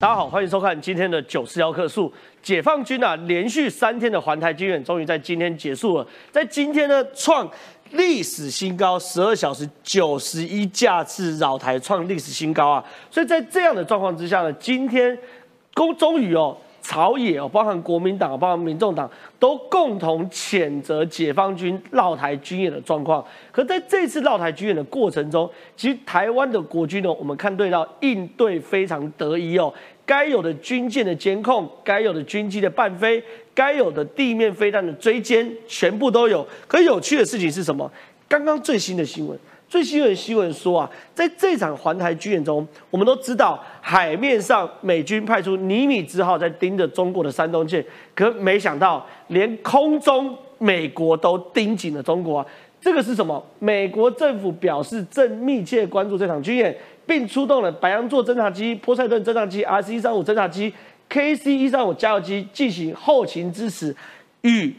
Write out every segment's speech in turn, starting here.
大家好，欢迎收看今天的九四幺克数。解放军啊，连续三天的环台军演终于在今天结束了。在今天呢，创历史新高，十二小时九十一架次绕台创历史新高啊！所以在这样的状况之下呢，今天公终于哦。朝野哦，包含国民党、包含民众党，都共同谴责解放军绕台军演的状况。可在这次绕台军演的过程中，其实台湾的国军呢，我们看对到应对非常得宜哦，该有的军舰的监控、该有的军机的伴飞、该有的地面飞弹的追歼，全部都有。可有趣的事情是什么？刚刚最新的新闻。最新的新闻说啊，在这场环台军演中，我们都知道海面上美军派出尼米兹号在盯着中国的山东舰，可没想到连空中美国都盯紧了中国啊！这个是什么？美国政府表示正密切关注这场军演，并出动了白羊座侦察机、波塞顿侦察机、R C 三五侦察机、K C 一三五加油机进行后勤支持与。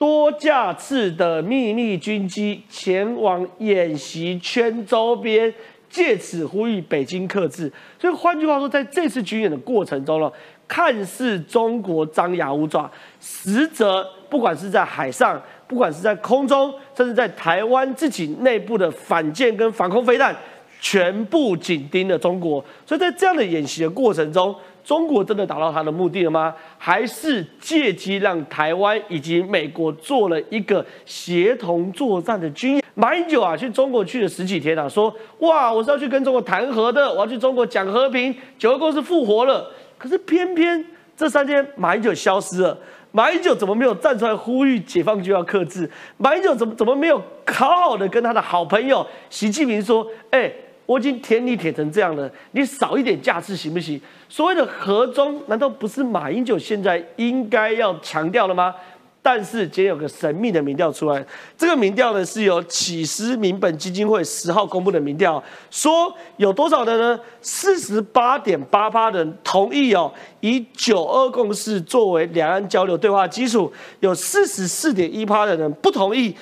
多架次的秘密军机前往演习圈周边，借此呼吁北京克制。所以换句话说，在这次军演的过程中呢，看似中国张牙舞爪，实则不管是在海上，不管是在空中，甚至在台湾自己内部的反舰跟防空飞弹，全部紧盯了中国。所以在这样的演习的过程中，中国真的达到他的目的了吗？还是借机让台湾以及美国做了一个协同作战的军演？马英九啊，去中国去了十几天啊，说哇，我是要去跟中国谈和的，我要去中国讲和平，九二共识复活了。可是偏偏这三天马英九消失了，马英九怎么没有站出来呼吁解放军要克制？马英九怎么怎么没有好好的跟他的好朋友习近平说，哎？我已经舔你舔成这样了，你少一点架势行不行？所谓的和中，难道不是马英九现在应该要强调的吗？但是今天有个神秘的民调出来，这个民调呢是由启思民本基金会十号公布的民调，说有多少的呢？四十八点八八人同意哦，以九二共识作为两岸交流对话基础，有四十四点一趴的人不同意。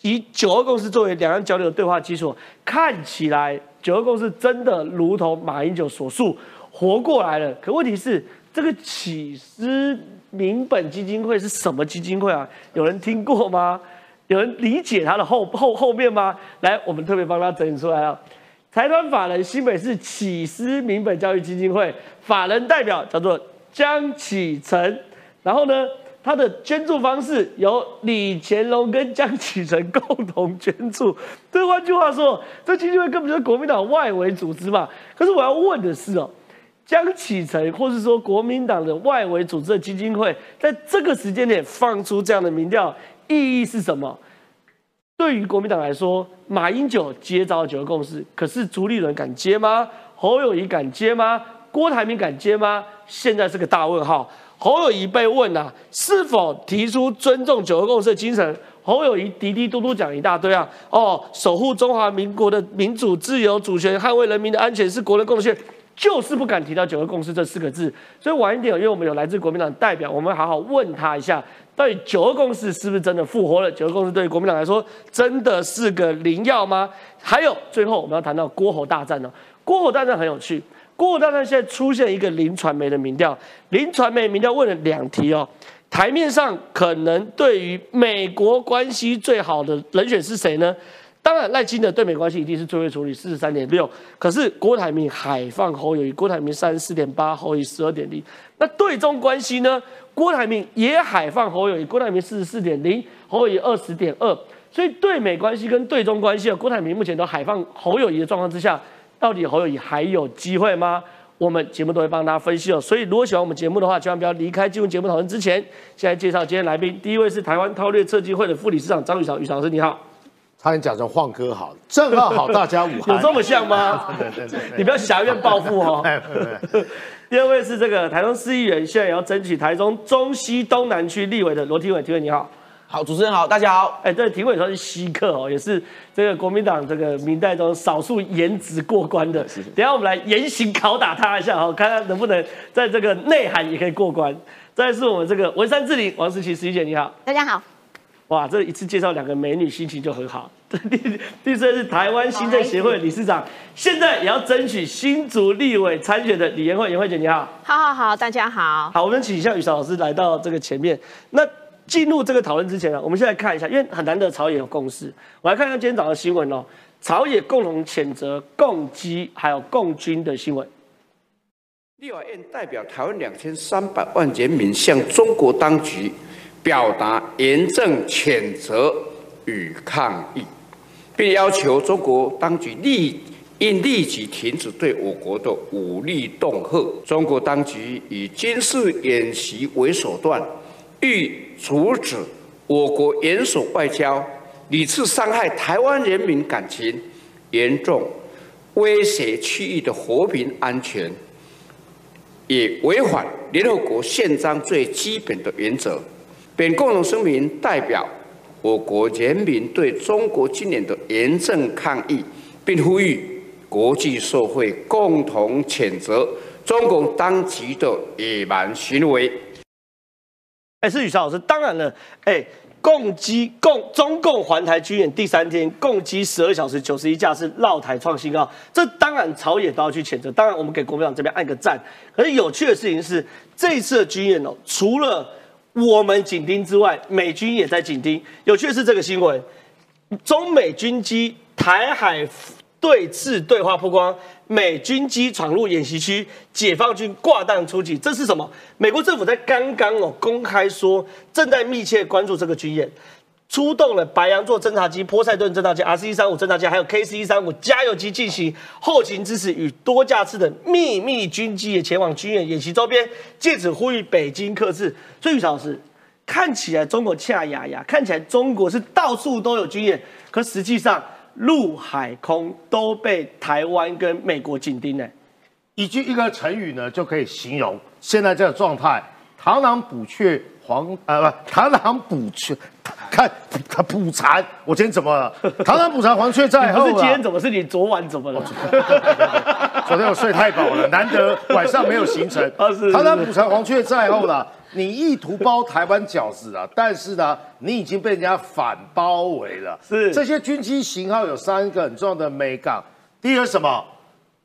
以九二共识作为两岸交流的对话基础，看起来九二共识真的如同马英九所述活过来了。可问题是，这个启思民本基金会是什么基金会啊？有人听过吗？有人理解它的后 后后面吗？来，我们特别帮他整理出来啊。财团法人新北市启思民本教育基金会法人代表叫做江启成，然后呢？他的捐助方式由李乾隆跟江启臣共同捐助。这换句话说，这基金会根本就是国民党外围组织嘛？可是我要问的是哦，江启臣或是说国民党的外围组织的基金会，在这个时间点放出这样的民调，意义是什么？对于国民党来说，马英九接招九个共识，可是朱立伦敢接吗？侯友谊敢接吗？郭台铭敢接吗？现在是个大问号。侯友谊被问啊，是否提出尊重九二共识的精神？侯友谊滴滴嘟嘟讲一大堆啊，哦，守护中华民国的民主自由主权，捍卫人民的安全是国人贡献，就是不敢提到九二共识这四个字。所以晚一点，因为我们有来自国民党代表，我们好好问他一下，到底九二共识是不是真的复活了？九二共识对于国民党来说，真的是个灵药吗？还有最后我们要谈到郭侯大战呢，郭侯大战很有趣。郭大战现在出现一个林传媒的民调，林传媒民调问了两题哦，台面上可能对于美国关系最好的人选是谁呢？当然赖清德对美关系一定是最会处理四十三点六，可是郭台铭海放侯友谊，郭台铭三十四点八，侯友谊十二点零。那对中关系呢？郭台铭也海放侯友谊，郭台铭四十四点零，侯友谊二十点二。所以对美关系跟对中关系啊，郭台铭目前都海放侯友谊的状况之下。到底侯友谊还有机会吗？我们节目都会帮大家分析哦。所以如果喜欢我们节目的话，千万不要离开进入节目讨论之前。现在介绍今天来宾，第一位是台湾韬略策计会的副理事长张宇翔，宇翔老师你好。差点讲成晃哥好，正好好大家午有这么像吗？对对对，你不要狭怨报复哦。第二位是这个台中市议员，现在也要争取台中中西东南区立委的罗廷伟，廷伟你好。好，主持人好，大家好。哎，这庭委说是稀客哦，也是这个国民党这个明代中少数颜值过关的。等下我们来严刑拷打他一下哈，看他能不能在这个内涵也可以过关。再是我们这个文山志玲王思琪，思琪姐你好，大家好。哇，这一次介绍两个美女，心情就很好。第第四位是台湾新政协会理事长，现在也要争取新竹立委参选的李延慧，延慧姐你好。好好好，大家好。好，我们请一下雨韶老师来到这个前面。那进入这个讨论之前呢，我们现在看一下，因为很难得朝野有共识。我来看一下今天早上新闻哦，朝野共同谴责共机还有共军的新闻。立法院代表台湾两千三百万人民向中国当局表达严正谴责与抗议，并要求中国当局立应立即停止对我国的武力恫吓。中国当局以军事演习为手段，欲阻止我国严守外交，屡次伤害台湾人民感情，严重威胁区域的和平安全。也违反联合国宪章最基本的原则。本共同声明代表我国人民对中国今年的严正抗议，并呼吁国际社会共同谴责中共当局的野蛮行为。哎，是宇超老师，当然了，哎。共机共中共环台军演第三天，共机十二小时九十一架是绕台创新高，这当然朝野都要去谴责。当然，我们给国民党这边按个赞。可是有趣的事情是，这次的军演哦，除了我们紧盯之外，美军也在紧盯。有趣的是这个新闻，中美军机台海。对峙对话曝光，美军机闯入演习区，解放军挂弹出击，这是什么？美国政府在刚刚哦公开说，正在密切关注这个军演，出动了白羊座侦察机、波塞顿侦察机、R C 三五侦察机，还有 K C 三五加油机进行后勤支持，与多架次的秘密军机也前往军演演习周边，借此呼吁北京克制。所以，老师看起来中国恰牙牙，看起来中国是到处都有军演，可实际上。陆海空都被台湾跟美国紧盯呢，一句一个成语呢就可以形容现在这个状态：螳螂捕雀，黄呃不，螳螂捕雀，看它捕蝉。我今天怎么了？螳螂捕蝉，黄雀在后。不是今天怎么是你昨晚怎么了？昨天我睡太饱了，难得晚上没有行程。螳螂捕蝉，黄雀在后了。你意图包台湾饺子啊，但是呢，你已经被人家反包围了。是这些军机型号有三个很重要的美港，第一个什么？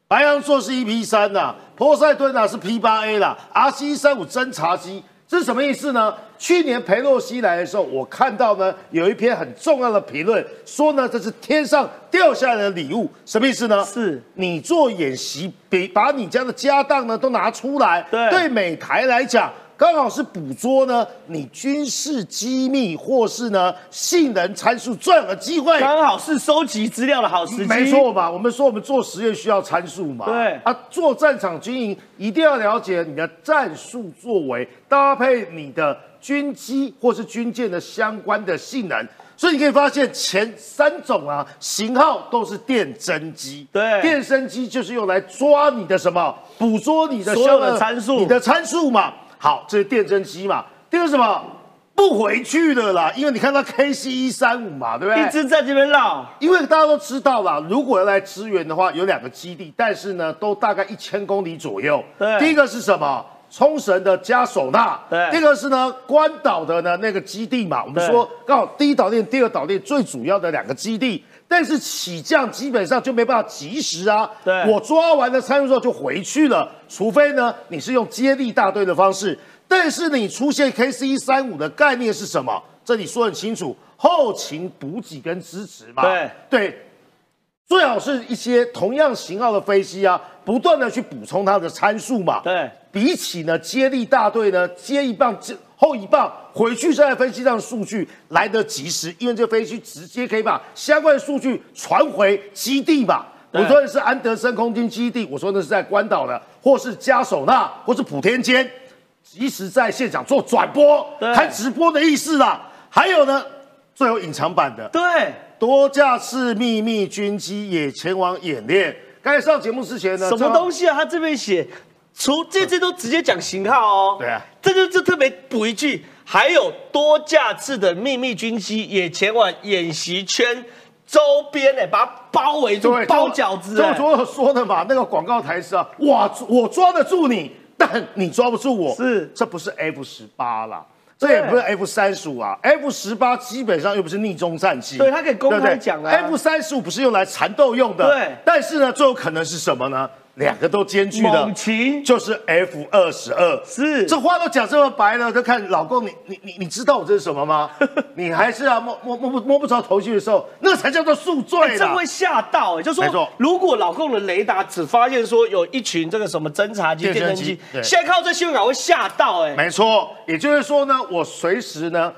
白羊座是 EP 三呐，波塞顿啊是 P 八 A 啦，RC 三五侦察机，这是什么意思呢？去年裴洛西来的时候，我看到呢有一篇很重要的评论，说呢这是天上掉下来的礼物，什么意思呢？是你做演习，比把你家的家当呢都拿出来，对，对美台来讲。刚好是捕捉呢，你军事机密或是呢性能参数最好的机会，刚好是收集资料的好时机。没错吧？我们说我们做实验需要参数嘛？对啊，做战场军营一定要了解你的战术作为，搭配你的军机或是军舰的相关的性能。所以你可以发现前三种啊型号都是电侦机，对，电侦机就是用来抓你的什么，捕捉你的所有的参数，你的参数嘛。好，这是电侦机嘛？第二个什么？不回去的啦，因为你看到 K C 一三五嘛，对不对？一直在这边绕。因为大家都知道啦，如果要来支援的话，有两个基地，但是呢，都大概一千公里左右。对。第一个是什么？冲绳的加手纳。对。第二个是呢，关岛的呢那个基地嘛。我们说刚好第一岛链、第二岛链最主要的两个基地，但是起降基本上就没办法及时啊。对。我抓完了参数之后就回去了，除非呢你是用接力大队的方式。但是你出现 K C 一三五的概念是什么？这里说很清楚，后勤补给跟支持嘛。对对，最好是一些同样型号的飞机啊，不断的去补充它的参数嘛。对，比起呢接力大队呢接一棒接后一棒回去再分析这样数据来得及时，因为这个飞机直接可以把相关的数据传回基地吧。我说的是安德森空军基地，我说的是在关岛的，或是加手纳，或是普天间。及时在现场做转播、开直播的意思啦。还有呢，最有隐藏版的，对，多架次秘密军机也前往演练。刚才上节目之前呢，什么东西啊？他这边写，除这这都直接讲型号哦。对啊，这就就特别补一句，还有多架次的秘密军机也前往演习圈周边呢，把它包围住，包饺子。就昨说的嘛，那个广告台词啊，哇，我抓得住你。但你抓不住我，是这不是 F 十八啦，这也不是 F 三十五啊，F 十八基本上又不是逆中战机，对他可以公开讲啊 F 三十五不是用来缠斗用的，对但是呢，最有可能是什么呢？两个都兼具的就是 F 二十二，是。这话都讲这么白了，就看老公你你你你知道我这是什么吗？你还是啊摸摸摸不摸不着头绪的时候，那才叫做宿醉这会吓到哎、就说没错。如果老公的雷达只发现说有一群这个什么侦察机、电侦电侦机，现在靠这新闻稿会吓到哎、没错，也就是说呢，我随时呢，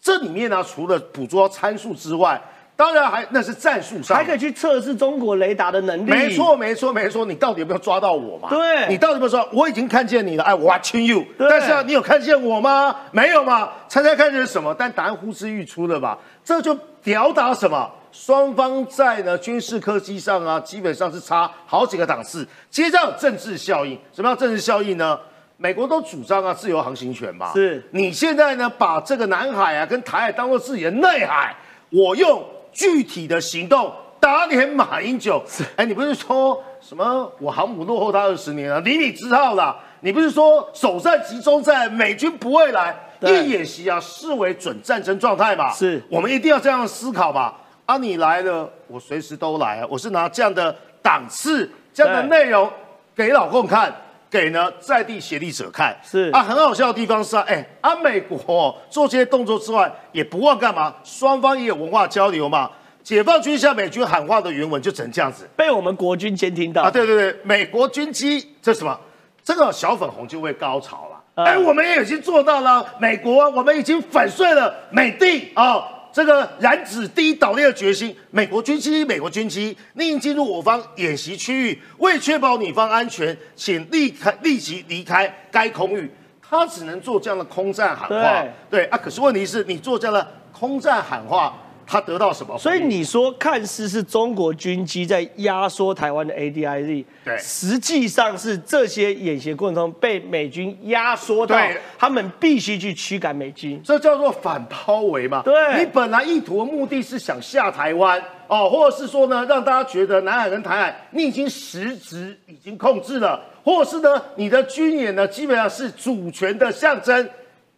这里面呢，除了捕捉参数之外，当然还那是战术上的，还可以去测试中国雷达的能力。没错，没错，没错，你到底有没有抓到我嘛？对你到底有没有抓？我已经看见你了哎 watching you。但是啊，你有看见我吗？没有嘛？猜猜看这是什么？但答案呼之欲出了吧？这就表达什么？双方在呢军事科技上啊，基本上是差好几个档次。接着有政治效应，什么叫政治效应呢？美国都主张啊自由航行权嘛，是你现在呢把这个南海啊跟台海当做自己的内海，我用具体的行动打脸马英九。哎，你不是说什么我航母落后他二十年啊？理你知道啦。你不是说首战集中在，美军不会来，对一演习啊视为准战争状态嘛？是我们一定要这样思考嘛。啊，你来了，我随时都来啊！我是拿这样的档次、这样的内容给老共看，给呢在地协力者看。是啊，很好笑的地方是啊，哎，啊，美国、哦、做这些动作之外，也不忘干嘛？双方也有文化交流嘛。解放军向美军喊话的原文就只能这样子被我们国军监听到啊！对对对，美国军机这什么？这个小粉红就会高潮了。嗯哎，我们也已经做到了，美国我们已经粉碎了美帝啊、这个染指第一岛链的决心。美国军机，美国军机另进入我方演习区域，为确保你方安全，请立开立即离开该空域。他只能做这样的空战喊话，对啊。可是问题是你做这样的空战喊话，他得到什么？所以你说看似是中国军机在压缩台湾的 ADIZ，对实际上是这些演习过程中被美军压缩到对，他们必须去驱赶美军。这叫做反包围嘛？对你本来意图的目的是想下台湾哦，或者是说呢，让大家觉得南海跟台海你已经实质已经控制了，或者是呢，你的军演呢基本上是主权的象征。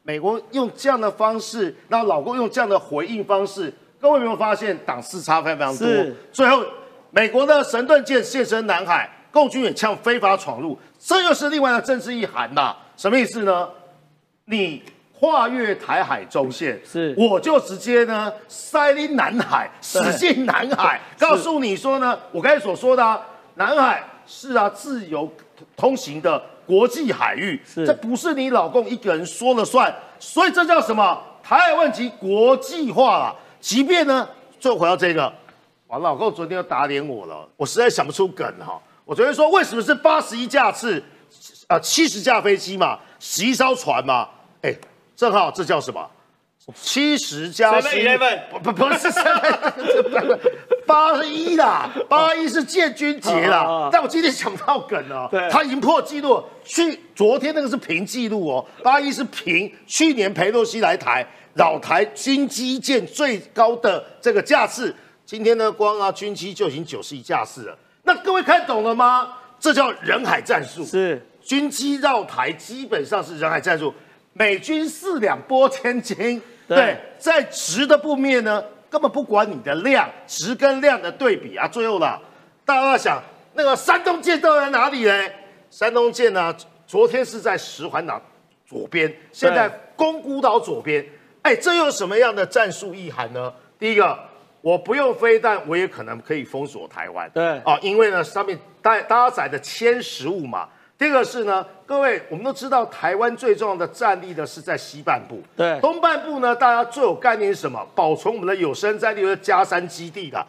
美国用这样的方式，让老公用这样的回应方式，各位有没有发现档次差非常非常多？最后，美国的神盾舰现身南海，共军也呛非法闯入，这又是另外的政治意涵呐。什么意思呢？你跨越台海中线，是我就直接呢塞进南海，驶进南海，告诉你说呢，我刚才所说的、啊、南海是啊自由通行的国际海域，这不是你老公一个人说了算，所以这叫什么？台海问题国际化了。即便呢，最后回到这个，我老公昨天又打脸我了，我实在想不出梗哈。我昨天说为什么是八十一架次，呃七十架飞机嘛，十一艘船嘛？哎，正好这叫什么？七十加十一 7-Eleven 不不不是八一啦，八一是建军节啦哦。但我今天想不到梗了对，他已经破纪录。去昨天那个是平纪录哦，八一是平去年裴洛西来台，老台军机舰最高的这个架次，今天呢光啊军机就已经九十一架次了。那各位看懂了吗？这叫人海战术。是军机绕台基本上是人海战术，美军四两拨千斤。对对，在值的部面呢，根本不管你的量，值跟量的对比啊。最后啦，大家在想那个山东舰到底在哪里呢？山东舰呢，昨天是在石环岛左边，现在宫古岛左边。哎，这又有什么样的战术意涵呢？第一个，我不用飞弹，我也可能可以封锁台湾。对啊，因为呢上面搭搭载的歼十五嘛。第二个是呢，各位我们都知道，台湾最重要的战力呢是在西半部。对东半部呢，大家最有概念是什么？保存我们的有生战力的加山基地的。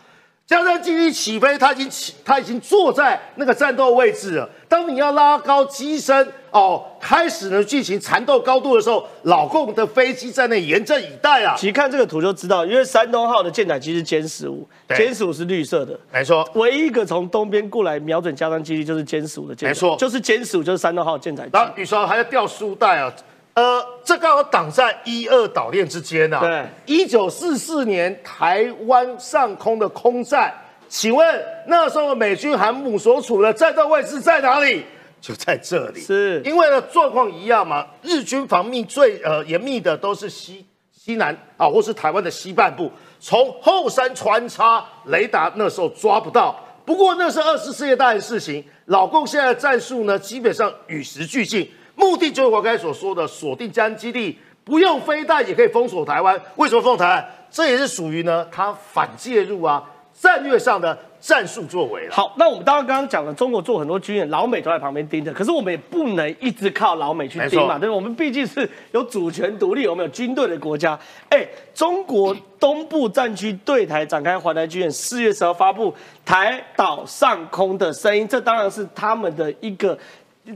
加上基地起飞，它已经起，它已经坐在那个战斗位置了。当你要拉高机身哦，开始呢进行缠斗高度的时候，老共的飞机在那严阵以待啊。其实看这个图就知道，因为山东号的舰载机是歼十五，对。歼十五是绿色的，没错，唯一一个从东边过来瞄准加装基地就是歼十五的舰载，没错。就是歼十五就是山东号舰载机然。后宇超还要掉书袋啊，呃，这刚好挡在一二岛链之间啊。对，一九四四年台湾上空的空战，请问那时候美军航母所处的战斗位置在哪里？就在这里，是因为呢状况一样嘛，日军防密最呃严密的都是西西南啊，或是台湾的西半部，从后山穿插雷达，那时候抓不到。不过那是二次世界大战事情，老共现在的战术呢，基本上与时俱进，目的就是我刚才所说的锁定江基地，不用飞弹也可以封锁台湾。为什么封台湾？这也是属于呢他反介入啊战略上的。战术作为好，那我们当然刚刚讲了，中国做很多军演，老美都在旁边盯着。可是我们也不能一直靠老美去盯嘛，对吧？我们毕竟是有主权独立、我们有军队的国家。哎，中国东部战区对台展开环台军演，四月十号发布台岛上空的声音，这当然是他们的一个。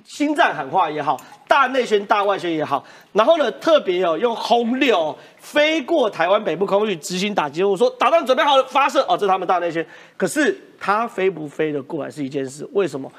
心脏喊话也好，大内宣、大外宣也好，然后呢，特别有用轰六飞过台湾北部空域执行打击任务，说导弹准备好了发射哦，这是他们大内宣。可是它飞不飞得过来是一件事，为什么？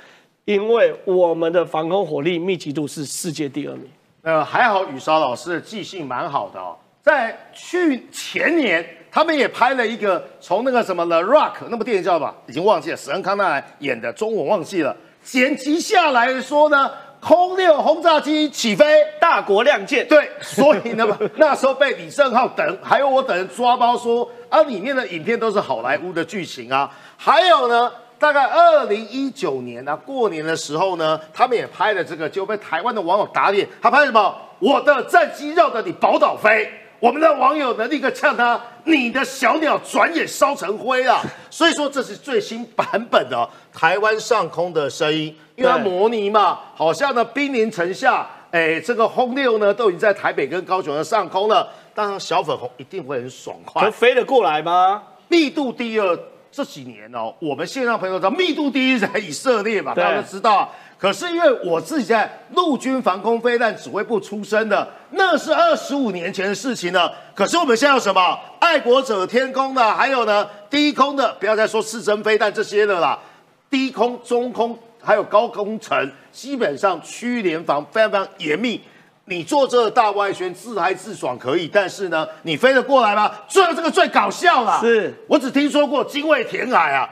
因为我们的防空火力密集度是世界第二名。呃，还好宇韶老师的记性蛮好的哦，在去前年他们也拍了一个从那个什么 The Rock 那部电影叫吧，已经忘记了，史恩康纳演的，中文忘记了。剪辑下来说呢，空六轰炸机起飞，大国亮剑。对，所以呢，那时候被李胜浩等，还有我等人抓包说啊，里面的影片都是好莱坞的剧情啊。还有呢，大概二零一九年啊，过年的时候呢，他们也拍了这个，就被台湾的网友打脸。他拍什么？我的战机绕着你宝岛飞。我们的网友呢立刻呛他：“你的小鸟转眼烧成灰了。” 所以说这是最新版本的台湾上空的声音，因为它模拟嘛，好像呢兵临城下，哎，这个轰六呢都已经在台北跟高雄的上空了。当然小粉红一定会很爽快，飞得过来吗？密度第二这几年哦，我们线上朋友知道密度第一在以色列嘛，大家都知道。可是因为我自己在陆军防空飞弹指挥部出身的，那是二十五年前的事情了。可是我们现在有什么爱国者天空的，还有呢低空的，不要再说四针飞弹这些的啦，低空、中空还有高空层，基本上区域联防非常非常严密。你做这个大外宣自嗨自爽可以，但是呢，你飞得过来吗？最后这个最搞笑了，是我只听说过精卫填海啊。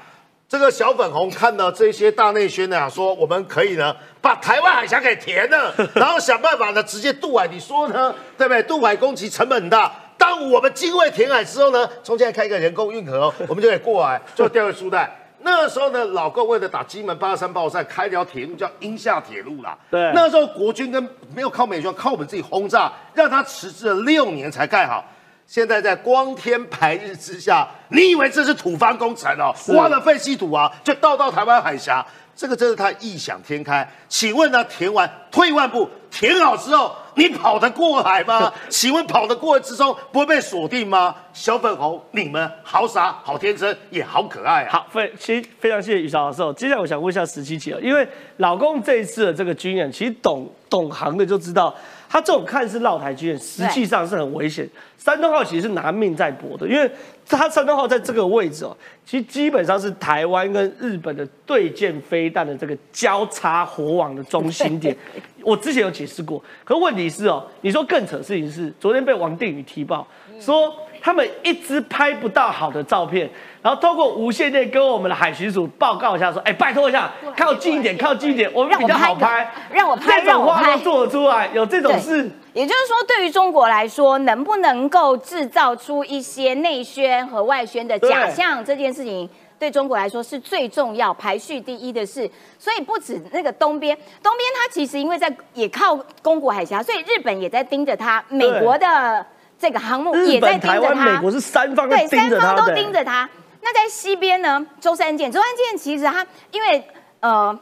这个小粉红看到这些大内宣呢，说我们可以呢把台湾海峡给填了，然后想办法呢直接渡海。你说呢？对不对？渡海工期成本很大。当我们精卫填海之后呢，从现在开一个人工运河，我们就可以过来，就掉个书袋。那时候呢，老共为了打金门八三炮战，开条铁路叫鹰厦铁路啦。对，那时候国军跟没有靠美军，靠我们自己轰炸，让它迟滞了六年才盖好。现在在光天白日之下，你以为这是土方工程哦？挖了废弃土啊，就倒到台湾海峡，这个真是他异想天开。请问呢，填完退一万步，填好之后，你跑得过海吗？请问跑得过之中不会被锁定吗？小粉红，你们好傻，好天真，也好可爱啊！好，非其实非常谢谢于老师。接下来我想问一下十七姐，因为老公这一次的这个军演，其实懂懂行的就知道。他这种看似绕台军演，实际上是很危险。山东号其实是拿命在搏的，因为他山东号在这个位置哦，其实基本上是台湾跟日本的对舰飞弹的这个交叉火网的中心点。我之前有解释过，可问题是哦，你说更扯事情是，昨天被王定宇踢爆说。他们一直拍不到好的照片，然后透过无线电跟我们的海巡署报告一下，说：“哎，拜托一下，靠近一点，靠近一点，我们比较好拍，让我拍，让我拍，做得出来，有这种事。”也就是说，对于中国来说，能不能够制造出一些内宣和外宣的假象，这件事情对中国来说是最重要、排序第一的事。所以不止那个东边，东边它其实因为在也靠宫古海峡，所以日本也在盯着它，美国的。这个航母也在盯着它，美国是三方对，三方都盯着它。那在西边呢？舟山舰，舟山舰其实它因为呃，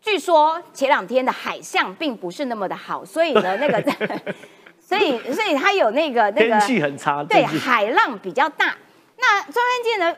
据说前两天的海象并不是那么的好，所以呢，那个所以所以它有那个那个天气很差，对，海浪比较大。那舟山舰呢，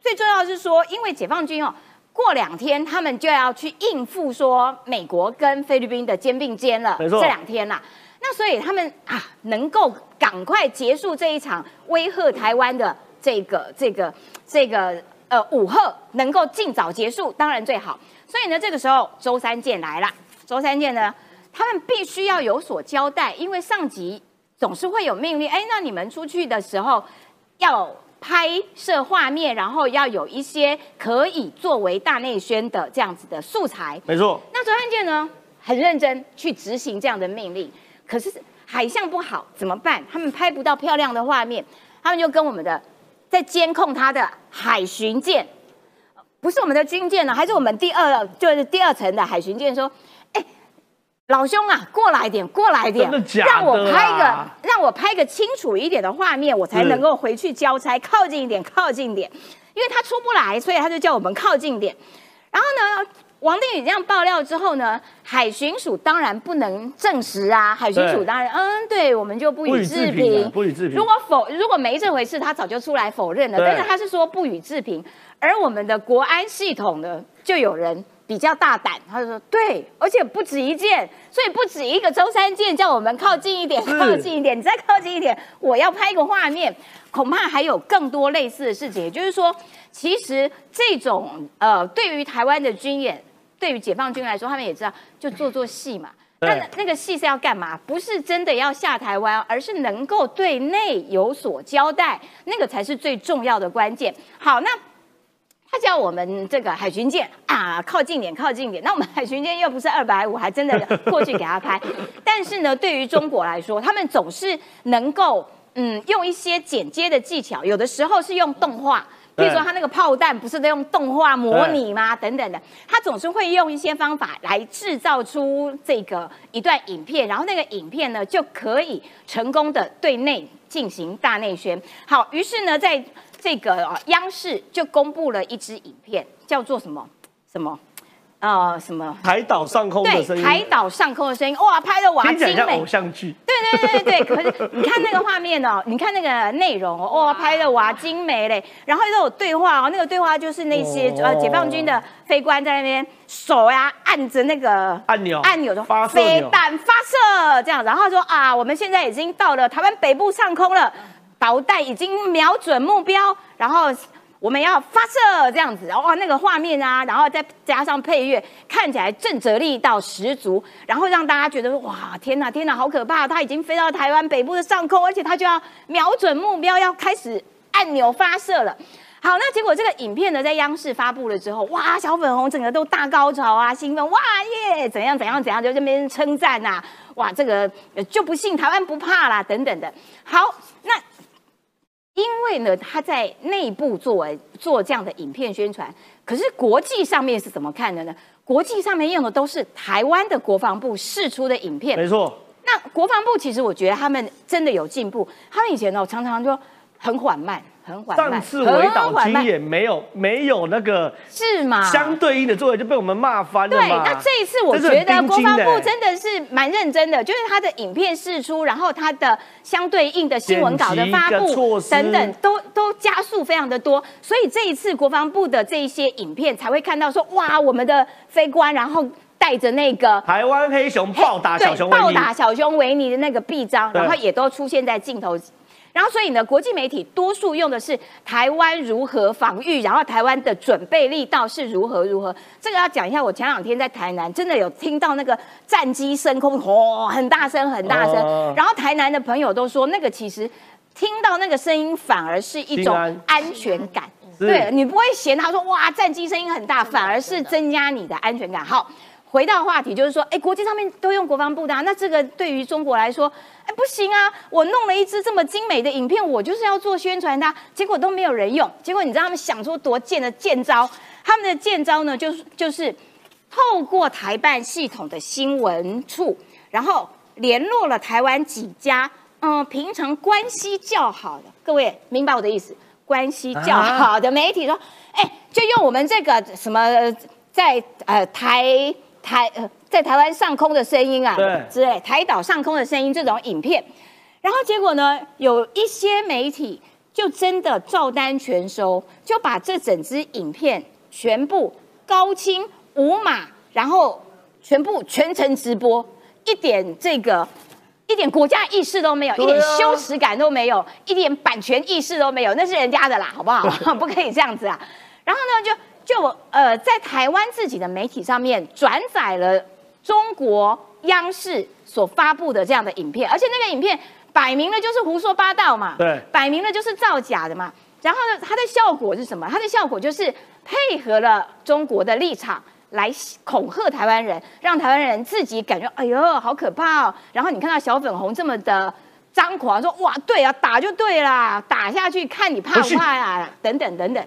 最重要是说，因为解放军哦，过两天他们就要去应付说美国跟菲律宾的肩并肩了，没错，这两天啦。那所以他们啊，能够赶快结束这一场威吓台湾的这个、这个、这个呃午贺，能够尽早结束，当然最好。所以呢，这个时候周三舰来了，周三舰呢，他们必须要有所交代，因为上级总是会有命令，哎，那你们出去的时候要拍摄画面，然后要有一些可以作为大内宣的这样子的素材。没错。那周三舰呢？很认真去执行这样的命令。可是海象不好怎么办？他们拍不到漂亮的画面，他们就跟我们的在监控他的海巡舰，不是我们的军舰呢，还是我们第二就是第二层的海巡舰说。老兄啊，过来点，过来点，让我拍个，让我拍个清楚一点的画面，我才能够回去交差。靠近一点，靠近一点，因为他出不来，所以他就叫我们靠近点。然后呢，王定宇这样爆料之后呢，海巡署当然不能证实啊。海巡署当然，嗯，对我们就不予置评，不予置评。如果否，如果没这回事，他早就出来否认了。但是他是说不予置评，而我们的国安系统呢，就有人。比较大胆，他就说对，而且不止一件，所以不止一个周三件，叫我们靠近一点，靠近一点，你再靠近一点，我要拍一个画面，恐怕还有更多类似的事情。也就是说，其实这种呃，对于台湾的军演，对于解放军来说，他们也知道，就做做戏嘛。那那个戏是要干嘛？不是真的要下台湾，而是能够对内有所交代，那个才是最重要的关键。好，那。他叫我们这个海巡舰啊，靠近点，靠近点。那我们海巡舰又不是二百五，还真的过去给他拍。但是呢，对于中国来说，他们总是能够嗯用一些剪接的技巧，有的时候是用动画，比如说他那个炮弹不是都用动画模拟吗？等等的，他总是会用一些方法来制造出这个一段影片，然后那个影片呢就可以成功的对内进行大内宣。好，于是呢在。这个央视就公布了一支影片，叫做什么什么，呃，什么？海岛上空的声音。海岛上空的声音，哇，拍的哇精美，偶像剧。对对对对对，可是 你看那个画面哦，你看那个内容哦，哇，拍的哇精美嘞。然后又有对话哦，那个对话就是那些呃解放军的飞官在那边手呀按着那个按钮按钮的发飞弹发射这样，然后说啊，我们现在已经到了台湾北部上空了。导弹已经瞄准目标，然后我们要发射这样子，哇，那个画面啊，然后再加上配乐，看起来震慑力道十足，然后让大家觉得哇，天哪，天哪，好可怕！它已经飞到台湾北部的上空，而且它就要瞄准目标，要开始按钮发射了。好，那结果这个影片呢，在央视发布了之后，哇，小粉红整个都大高潮啊，兴奋，哇耶，怎样怎样怎样，就这边称赞呐，哇，这个就不信台湾不怕啦，等等的。好，因为呢，他在内部做做这样的影片宣传，可是国际上面是怎么看的呢？国际上面用的都是台湾的国防部释出的影片，没错。那国防部其实我觉得他们真的有进步，他们以前呢常常就很缓慢。上次围岛军也没有没有那个是吗？相对应的作为就被我们骂翻了对，那这一次我觉得国防部真的是蛮认真的，就是他的影片释出，然后他的相对应的新闻稿的发布等等，都都加速非常的多。所以这一次国防部的这一些影片才会看到说，哇，我们的飞官然后带着那个台湾黑熊暴打小熊暴打小熊维尼的那个臂章，然后也都出现在镜头。然后，所以呢，国际媒体多数用的是台湾如何防御，然后台湾的准备力道是如何如何。这个要讲一下，我前两天在台南真的有听到那个战机升空，吼，很大声，很大声。然后台南的朋友都说，那个其实听到那个声音反而是一种安全感，对你不会嫌他说哇战机声音很大，反而是增加你的安全感。好。回到话题，就是说，哎，国际上面都用国防部的，那这个对于中国来说，哎，不行啊！我弄了一支这么精美的影片，我就是要做宣传的，结果都没有人用。结果你知道他们想出多贱的贱招？他们的贱招呢，就是就是透过台办系统的新闻处，然后联络了台湾几家，嗯，平常关系较好的，各位明白我的意思？关系较好的媒体说，哎，就用我们这个什么在呃台。台呃，在台湾上空的声音啊，对，之类台岛上空的声音这种影片，然后结果呢，有一些媒体就真的照单全收，就把这整支影片全部高清无码，然后全部全程直播，一点这个一点国家意识都没有，一点羞耻感都没有，一点版权意识都没有，那是人家的啦，好不好？不可以这样子啊。然后呢，就。就呃，在台湾自己的媒体上面转载了中国央视所发布的这样的影片，而且那个影片摆明了就是胡说八道嘛，对，摆明了就是造假的嘛。然后呢，它的效果是什么？它的效果就是配合了中国的立场，来恐吓台湾人，让台湾人自己感觉哎呦好可怕哦。然后你看到小粉红这么的张狂，说哇对啊，打就对啦，打下去看你怕不怕呀？等等等等。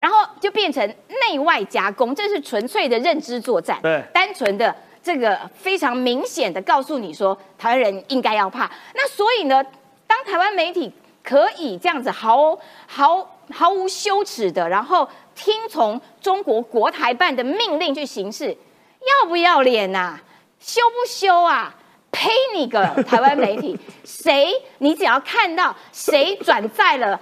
然后就变成内外夹攻，这是纯粹的认知作战，对，单纯的这个非常明显的告诉你说台湾人应该要怕。那所以呢，当台湾媒体可以这样子毫毫毫无羞耻的，然后听从中国国台办的命令去行事，要不要脸呐？羞不羞啊？呸你个台湾媒体！谁你只要看到谁转载了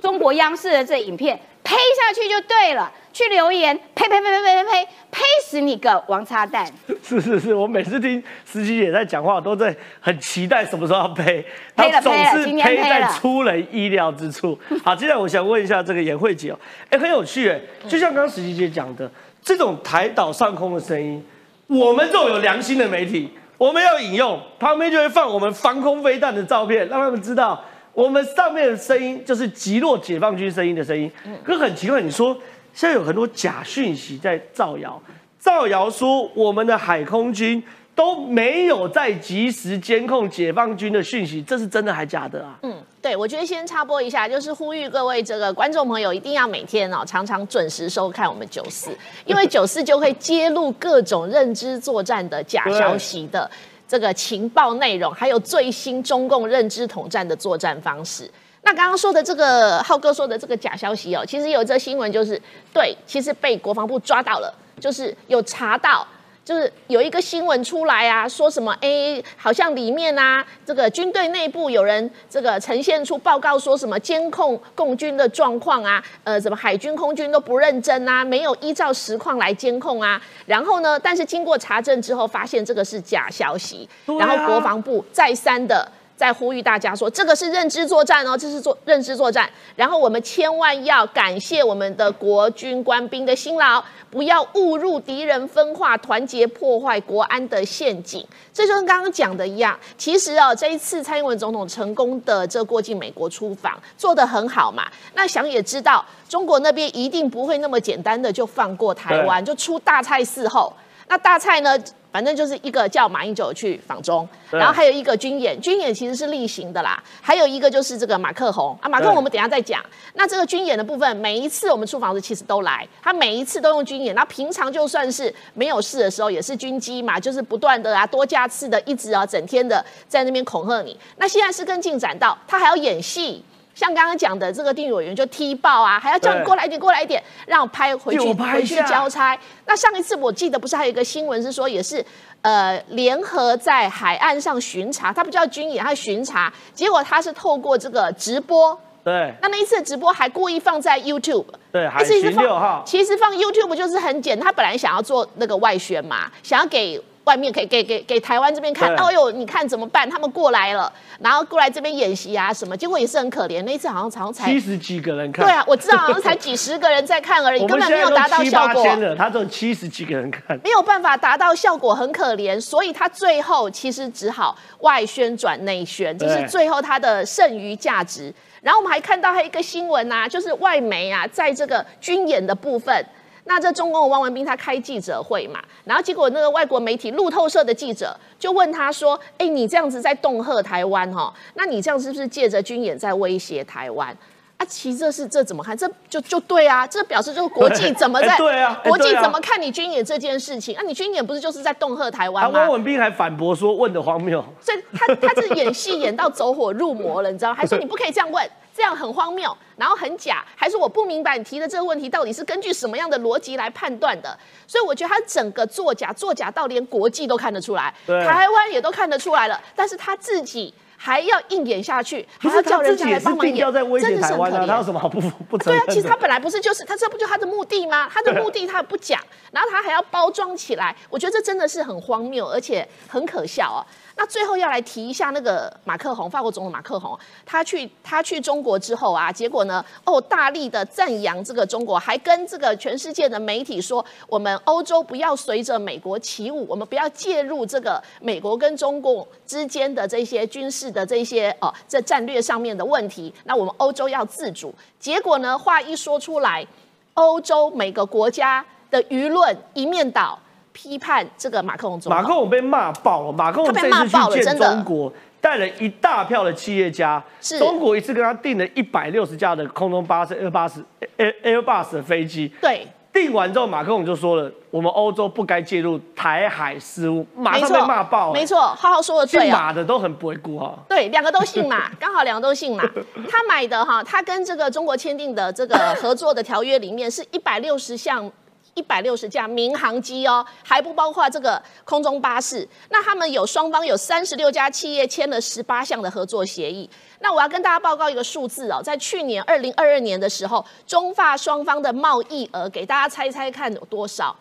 中国央视的这影片。呸下去就对了，去留言，呸呸呸呸呸呸呸，呸死你个王八蛋！是是是，我每次听司机姐在讲话，都在很期待什么时候要呸，呸了总是呸在出人意料之处。好，接下来我想问一下这个颜慧姐哦，哎，很有趣哎，就像刚刚司机姐讲的，这种台岛上空的声音，我们这种有良心的媒体，我们要引用，旁边就会放我们防空飞弹的照片，让他们知道。我们上面的声音就是击落解放军声音的声音，可很奇怪，你说现在有很多假讯息在造谣，造谣说我们的海空军都没有在及时监控解放军的讯息，这是真的还假的啊？嗯，对，我觉得先插播一下，就是呼吁各位这个观众朋友一定要每天哦常常准时收看我们九四，因为九四就会揭露各种认知作战的假消息的。这个情报内容，还有最新中共认知统战的作战方式。那刚刚说的这个浩哥说的这个假消息哦，其实有这新闻就是对，其实被国防部抓到了，就是有查到。就是有一个新闻出来啊，说什么哎，好像里面啊，这个军队内部有人这个呈现出报告，说什么监控共军的状况啊，呃，什么海军空军都不认真啊，没有依照实况来监控啊。然后呢，但是经过查证之后，发现这个是假消息。然后国防部再三的。在呼吁大家说，这个是认知作战哦，这是做认知作战。然后我们千万要感谢我们的国军官兵的辛劳，不要误入敌人分化、团结破坏国安的陷阱。这就跟刚刚讲的一样，其实哦，这一次蔡英文总统成功的这过境美国出访，做得很好嘛。那想也知道，中国那边一定不会那么简单的就放过台湾，就出大菜伺候。那大菜呢？反正就是一个叫马英九去访中，然后还有一个军演，军演其实是例行的啦。还有一个就是这个马克宏啊，马克宏我们等下再讲。那这个军演的部分，每一次我们出访时其实都来，他每一次都用军演。那平常就算是没有事的时候，也是军机嘛，就是不断的啊，多架次的，一直啊，整天的在那边恐吓你。那现在是更进展到，他还要演戏。像刚刚讲的这个定委员就踢爆啊，还要叫你过来一点，过来一点，让我拍回去，回去交差。那上一次我记得不是还有一个新闻是说，也是呃联合在海岸上巡查，他不叫军演，他巡查，结果他是透过这个直播。对。那那一次直播还故意放在 YouTube。对，海巡六号。其实放 YouTube 就是很简单，他本来想要做那个外宣嘛，想要给。外面可以给给给台湾这边看，哦呦，你看怎么办？他们过来了，然后过来这边演习啊什么，结果也是很可怜。那一次好像好像才七十几个人看，对啊，我知道好像才 几十个人在看而已，根本没有达到效果。他只有七十几个人看，没有办法达到效果，很可怜。所以他最后其实只好外宣转内宣，这是最后他的剩余价值。然后我们还看到还有一个新闻啊，就是外媒啊，在这个军演的部分。那这中共的汪文斌他开记者会嘛，然后结果那个外国媒体路透社的记者就问他说：“哎，你这样子在恫吓台湾哈？那你这样是不是借着军演在威胁台湾？啊，其实这是这怎么看？这就就对啊，这表示就是国际怎么在对啊？国际怎么看你军演这件事情？啊，你军演不是就是在恫吓台湾吗？”汪文斌还反驳说：“问的荒谬。”所以他他是演戏演到走火入魔了，你知道？还说你不可以这样问。这样很荒谬，然后很假，还是我不明白你提的这个问题到底是根据什么样的逻辑来判断的？所以我觉得他整个作假，作假到连国际都看得出来，台湾也都看得出来了，但是他自己还要硬演下去，还要叫人家来帮忙演，真的是很可怜。他有什么好不不对啊，其实他本来不是就是他这不就他的目的吗？他的目的他不讲，然后他还要包装起来，我觉得这真的是很荒谬，而且很可笑啊。那最后要来提一下那个马克宏，法国总统马克宏，他去他去中国之后啊，结果呢，哦，大力的赞扬这个中国，还跟这个全世界的媒体说，我们欧洲不要随着美国起舞，我们不要介入这个美国跟中共之间的这些军事的这些哦，在战略上面的问题，那我们欧洲要自主。结果呢，话一说出来，欧洲每个国家。的舆论一面倒批判这个马克龙总统。马克龙被骂爆了，马克龙这次去见中国，带了一大票的企业家，是中国一次跟他订了一百六十架的空中巴士 Airbus Air Airbus 的飞机，对，订完之后，马克龙就说了，我们欧洲不该介入台海事务，马没上被骂爆、没错，浩浩说的对姓啊。马的都很不会顾哈。对，两个都姓马，刚好两个都姓马。他买的哈，他跟这个中国签订的这个合作的条约里面是一百六十项。一百六十架民航机哦，还不包括这个空中巴士。那他们有双方有三十六家企业签了十八项的合作协议。那我要跟大家报告一个数字哦，在去年二零二二年的时候，中法双方的贸易额，给大家猜猜看有多少？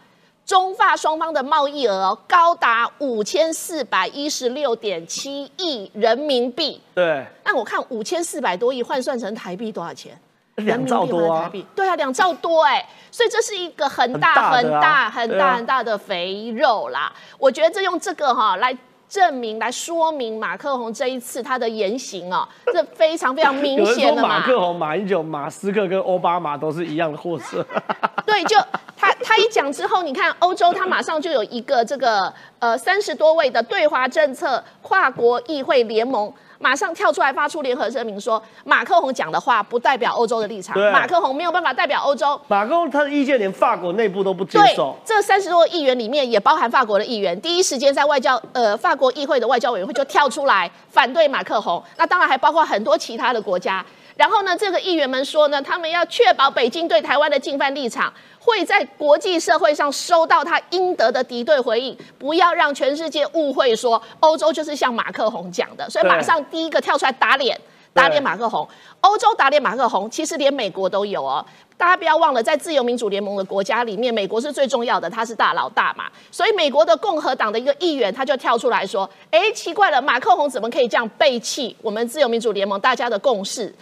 中法双方的贸易额哦高达五千四百一十六点七亿人民币。对，那我看五千四百多亿换算成台币多少钱？两兆多啊对啊，两兆多哎、所以这是一个很大很很大很大很大的肥肉啦。我觉得这用这个哈来证明、来说明马克宏这一次他的言行啊，这非常非常明显的嘛。马克宏、马英九、马斯克跟奥巴马都是一样的货色。对，就他他一讲之后，你看欧洲，他马上就有一个这个呃三十多位的对华政策跨国议会联盟。马上跳出来发出联合声明说，马克宏讲的话不代表欧洲的立场，马克宏没有办法代表欧洲。马克宏他的意见连法国内部都不接对受，，这三十多个议员里面也包含法国的议员，第一时间在外交呃法国议会的外交委员会就跳出来反对马克宏，那当然还包括很多其他的国家。然后呢，这个议员们说呢，他们要确保北京对台湾的进犯立场会在国际社会上收到他应得的敌对回应，不要让全世界误会说欧洲就是像马克宏讲的，所以对马上第一个跳出来打脸。打脸马克宏，欧洲打脸马克宏，其实连美国都有哦。大家不要忘了，在自由民主联盟的国家里面，美国是最重要的，他是大老大嘛。所以美国的共和党的一个议员他就跳出来说：“哎，奇怪了，马克宏怎么可以这样背弃我们自由民主联盟大家的共识？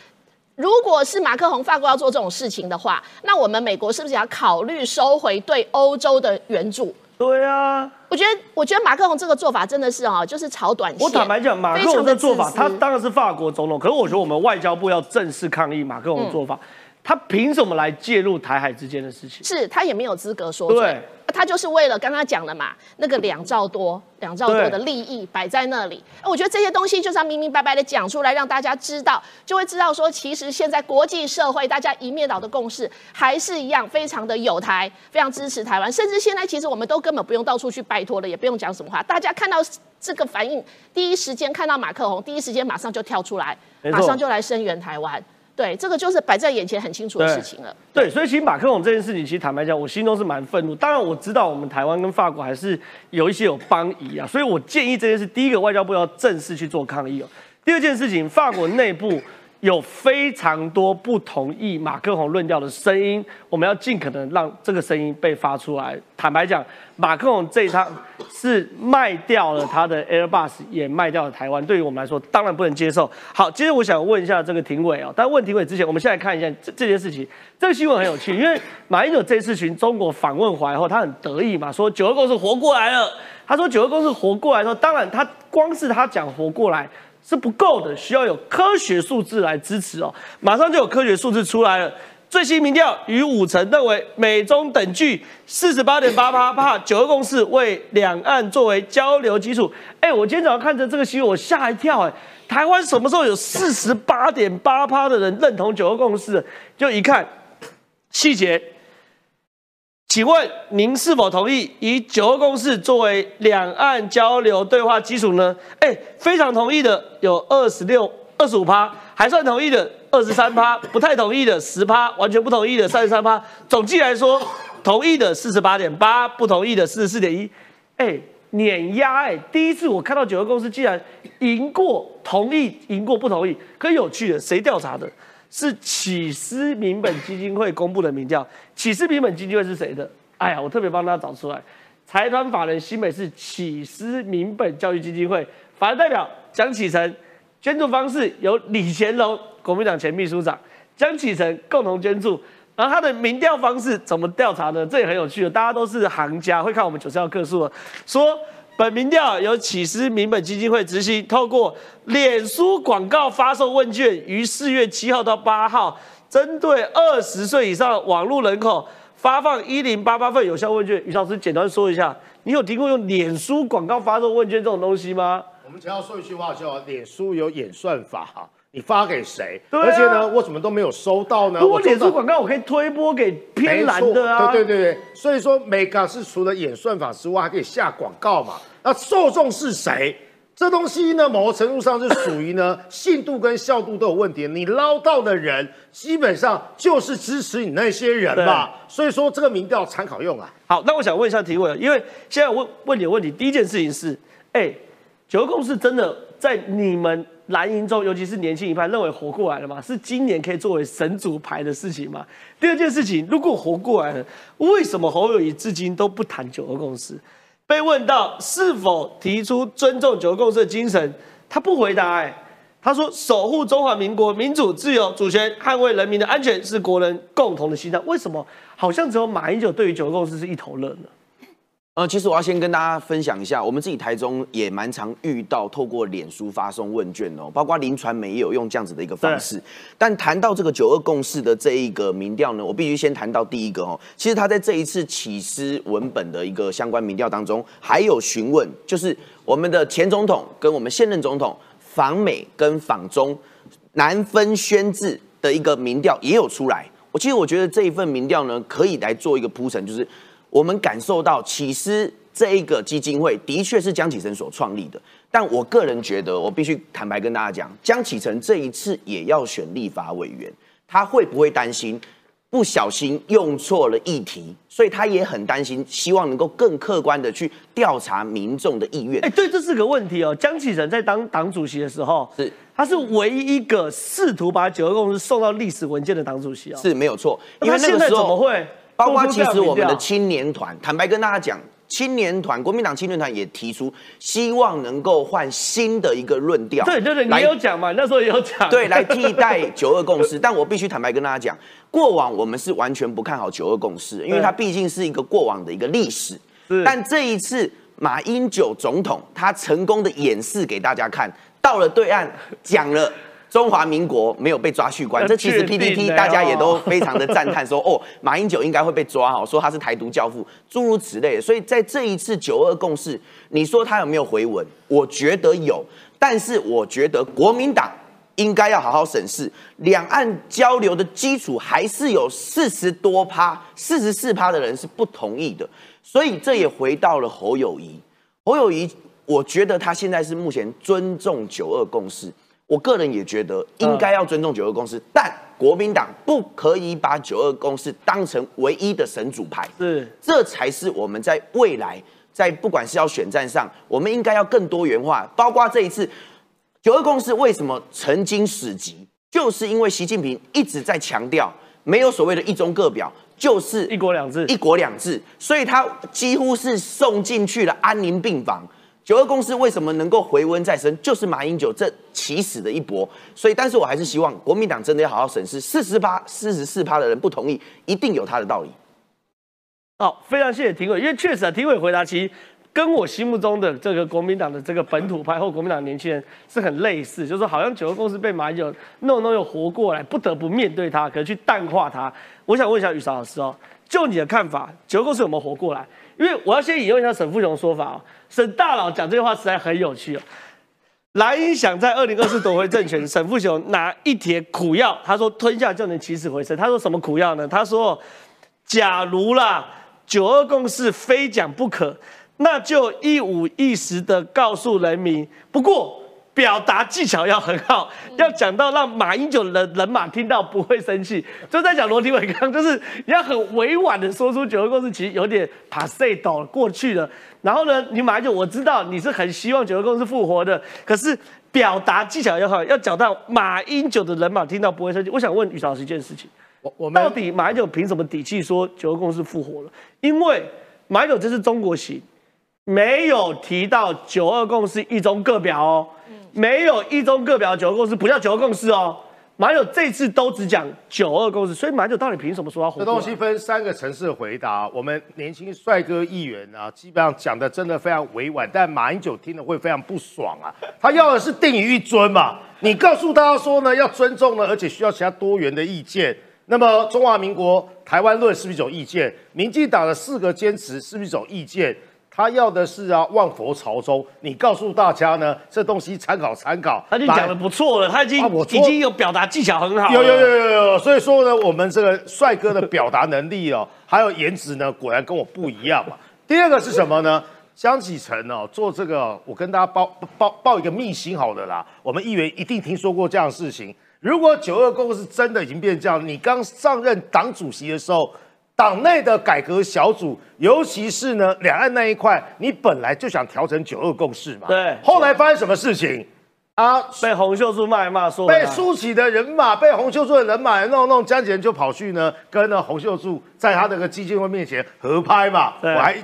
如果是马克宏法国要做这种事情的话，那我们美国是不是也要考虑收回对欧洲的援助？”对啊。我觉得，我觉得马克宏这个做法真的是啊，就是炒短线。我坦白讲，马克龙的宏的做法，他当然是法国总统，可是我觉得我们外交部要正式抗议马克宏的做法，他凭什么来介入台海之间的事情？是他也没有资格说嘴对，他就是为了刚刚讲了嘛，那个两兆多、两兆多的利益摆在那里。我觉得这些东西就是要明明白白的讲出来，让大家知道，就会知道说，其实现在国际社会大家一面倒的共识还是一样，非常的有台，非常支持台湾，甚至现在其实我们都根本不用到处去拜托了，也不用讲什么话，大家看到这个反应，第一时间看到马克宏，第一时间马上就跳出来，马上就来声援台湾。对，这个就是摆在眼前很清楚的事情了。对，所以其实马克龙这件事情，其实坦白讲，我心中是蛮愤怒。当然我知道我们台湾跟法国还是有一些有邦谊啊，所以我建议这件事，第一个外交部要正式去做抗议哦。第二件事情，法国内部有非常多不同意马克宏论调的声音，我们要尽可能让这个声音被发出来。坦白讲，马克宏这一趟是卖掉了他的 Airbus，也卖掉了台湾，对于我们来说当然不能接受。好，接着我想问一下这个庭委哦，但问庭委之前，我们先来看一下这这件事情。这个新闻很有趣，因为马英九这次群中国访问回来后，他很得意嘛，说九二共识活过来了。他说九二共识活过来的时候，当然他光是他讲活过来。是不够的，需要有科学数字来支持哦。马上就有科学数字出来了。最新民调与五成认为美中等距四十八点八八帕，九二共识为两岸作为交流基础。哎，我今天早上看着这个新闻，我吓一跳哎！台湾什么时候有四十八点八趴的人认同九二共识？就一看细节。请问您是否同意以九二共识作为两岸交流对话基础呢？哎，非常同意的有二十六、二十五趴，还算同意的二十三趴，不太同意的十趴，完全不同意的三十三趴。总计来说，同意的四十八点八，不同意的四十四点一。哎，碾压哎！第一次我看到九二共识竟然赢过同意，赢过不同意。可有趣的，谁调查的？是启思民本基金会公布的民调。启思民本基金会是谁的？哎呀，我特别帮大家找出来。财团法人新北市启思民本教育基金会法人代表江启臣，捐助方式由李乾隆国民党前秘书长江启臣共同捐助。然后他的民调方式怎么调查呢？这也很有趣的，大家都是行家，会看我们九十号课数说。本民调由启思民本基金会执行，透过脸书广告发售问卷，于四月七号到八号，针对二十岁以上网络人口发放一零八八份有效问卷。于老师简单说一下，你有提供用脸书广告发送问卷这种东西吗？我们只要说一句话，叫脸书有演算法哈，你发给谁？对啊而且呢，我怎么都没有收到呢？如果我收到脸书广告，我可以推播给偏蓝的啊。对对对对，所以说 Mega 是除了演算法之外，还可以下广告嘛。那受众是谁？这东西呢，某个程度上是属于呢信度跟效度都有问题。你捞到的人，基本上就是支持你那些人嘛。所以说这个民调参考用啊。好，那我想问一下提问，因为现在我问问你的问题，第一件事情是，哎，九二共识真的在你们蓝营中，尤其是年轻一派认为活过来了吗？是今年可以作为神主牌的事情吗？第二件事情，如果活过来了，为什么侯友谊至今都不谈九二共识？被问到是否提出尊重九二共识的精神，他不回答、哎，他说守护中华民国民主自由主权，捍卫人民的安全是国人共同的心脏。为什么好像只有马英九对于九二共识是一头热呢？呃，其实我要先跟大家分享一下，我们自己台中也蛮常遇到透过脸书发送问卷哦，包括林传媒也有用这样子的一个方式。但谈到这个九二共识的这一个民调呢，我必须先谈到第一个哦，其实他在这一次起司文本的一个相关民调当中，还有询问，就是我们的前总统跟我们现任总统访美跟访中难分宣制的一个民调也有出来。我其实我觉得这一份民调呢，可以来做一个铺陈，就是我们感受到起司这一个基金会的确是江启臣所创立的，但我个人觉得，我必须坦白跟大家讲，江启臣这一次也要选立法委员，他会不会担心不小心用错了议题？所以他也很担心，希望能够更客观的去调查民众的意愿哎、。对，这是个问题哦。江启臣在当党主席的时候，是他是唯一一个试图把九二共识送到历史文件的党主席哦。是没有错，因那现在为那个时候怎么会包括其实我们的青年团，坦白跟大家讲，青年团国民党青年团也提出希望能够换新的一个论调，对对对，你有讲嘛？那时候也有讲。对，来替代 九二共识。但我必须坦白跟大家讲，过往我们是完全不看好九二共识，因为它毕竟是一个过往的一个历史。但这一次马英九总统他成功的演示给大家看，到了对岸讲了。中华民国没有被抓去关，呃这其实 PPT 大家也哦都非常的赞叹，说 哦，马英九应该会被抓哦，说他是台独教父，诸如此类的。所以在这一次九二共识，你说他有没有回文？我觉得有，但是我觉得国民党应该要好好审视两岸交流的基础，还是有四十多趴、四十四趴的人是不同意的，所以这也回到了侯友谊。侯友谊，我觉得他现在是目前尊重九二共识，我个人也觉得应该要尊重九二共识，但国民党不可以把九二共识当成唯一的神主牌。是这才是我们在未来在不管是要选战上，我们应该要更多元化，包括这一次九二共识为什么曾经史籍，就是因为习近平一直在强调没有所谓的一中各表，就是一国两制一国两制，所以他几乎是送进去了安宁病房。九二共识为什么能够回温再生，就是马英九这起死的一搏。所以，但是我还是希望国民党真的要好好审视，四十八、四十四趴的人不同意，一定有他的道理。好，非常谢谢庭委，因为确实啊，庭委回答其实跟我心目中的这个国民党的这个本土派或国民党年轻人是很类似，就是说好像九个公司被马英九弄弄又活过来，不得不面对它，可是去淡化它。我想问一下宇韶老师哦，就你的看法，九个公司有没有活过来？因为我要先引用一下沈富雄的说法哦，沈大佬讲这句话实在很有趣哦。蓝英想在二零二四夺回政权，沈富雄拿一帖苦药，他说吞下就能起死回生。他说什么苦药呢？他说，假如啦九二共识非讲不可，那就一五一十的告诉人民。不过表达技巧要很好，要讲到让马英九的人马听到不会生气。就在讲罗廷伟刚刚，就是你要很委婉的说出九二共识其实有点 passe 倒过去了。然后呢，你马英九我知道你是很希望九二共识复活的，可是表达技巧要好，要讲到马英九的人马听到不会生气。我想问于老师一件事情。我我们到底马英九凭什么底气说九二共识复活了？因为马英九这是中国行，没有提到九二共识一中各表哦，没有一中各表九二共识，不叫九二共识哦。马英九这次都只讲九二共识，所以马英九到底凭什么说他活过来？这东西分三个层次回答。我们年轻帅哥议员啊，基本上讲的真的非常委婉，但马英九听了会非常不爽啊。他要的是定于一尊嘛，你告诉大家说呢，要尊重呢，而且需要其他多元的意见。那么中华民国台湾论是不是一种意见？民进党的四个坚持是不是一种意见？他要的是啊，万佛朝宗。你告诉大家呢，这东西参考参考。他已经讲的不错了，他已经、已经有表达技巧很好。有有有有有，所以说呢，我们这个帅哥的表达能力哦，还有颜值呢，果然跟我不一样嘛。第二个是什么呢？江启臣哦，做这个，我跟大家报报报一个秘辛好的啦。我们议员一定听说过这样的事情。如果九二共识真的已经变这样，你刚上任党主席的时候，党内的改革小组，尤其是呢两岸那一块，你本来就想调成九二共识嘛。对后来发生什么事情？啊，被洪秀柱骂一骂说被苏起的人马，被洪秀柱的人马弄弄，江启臣就跑去呢，跟呢洪秀柱在他那个基金会面前合拍嘛。对我还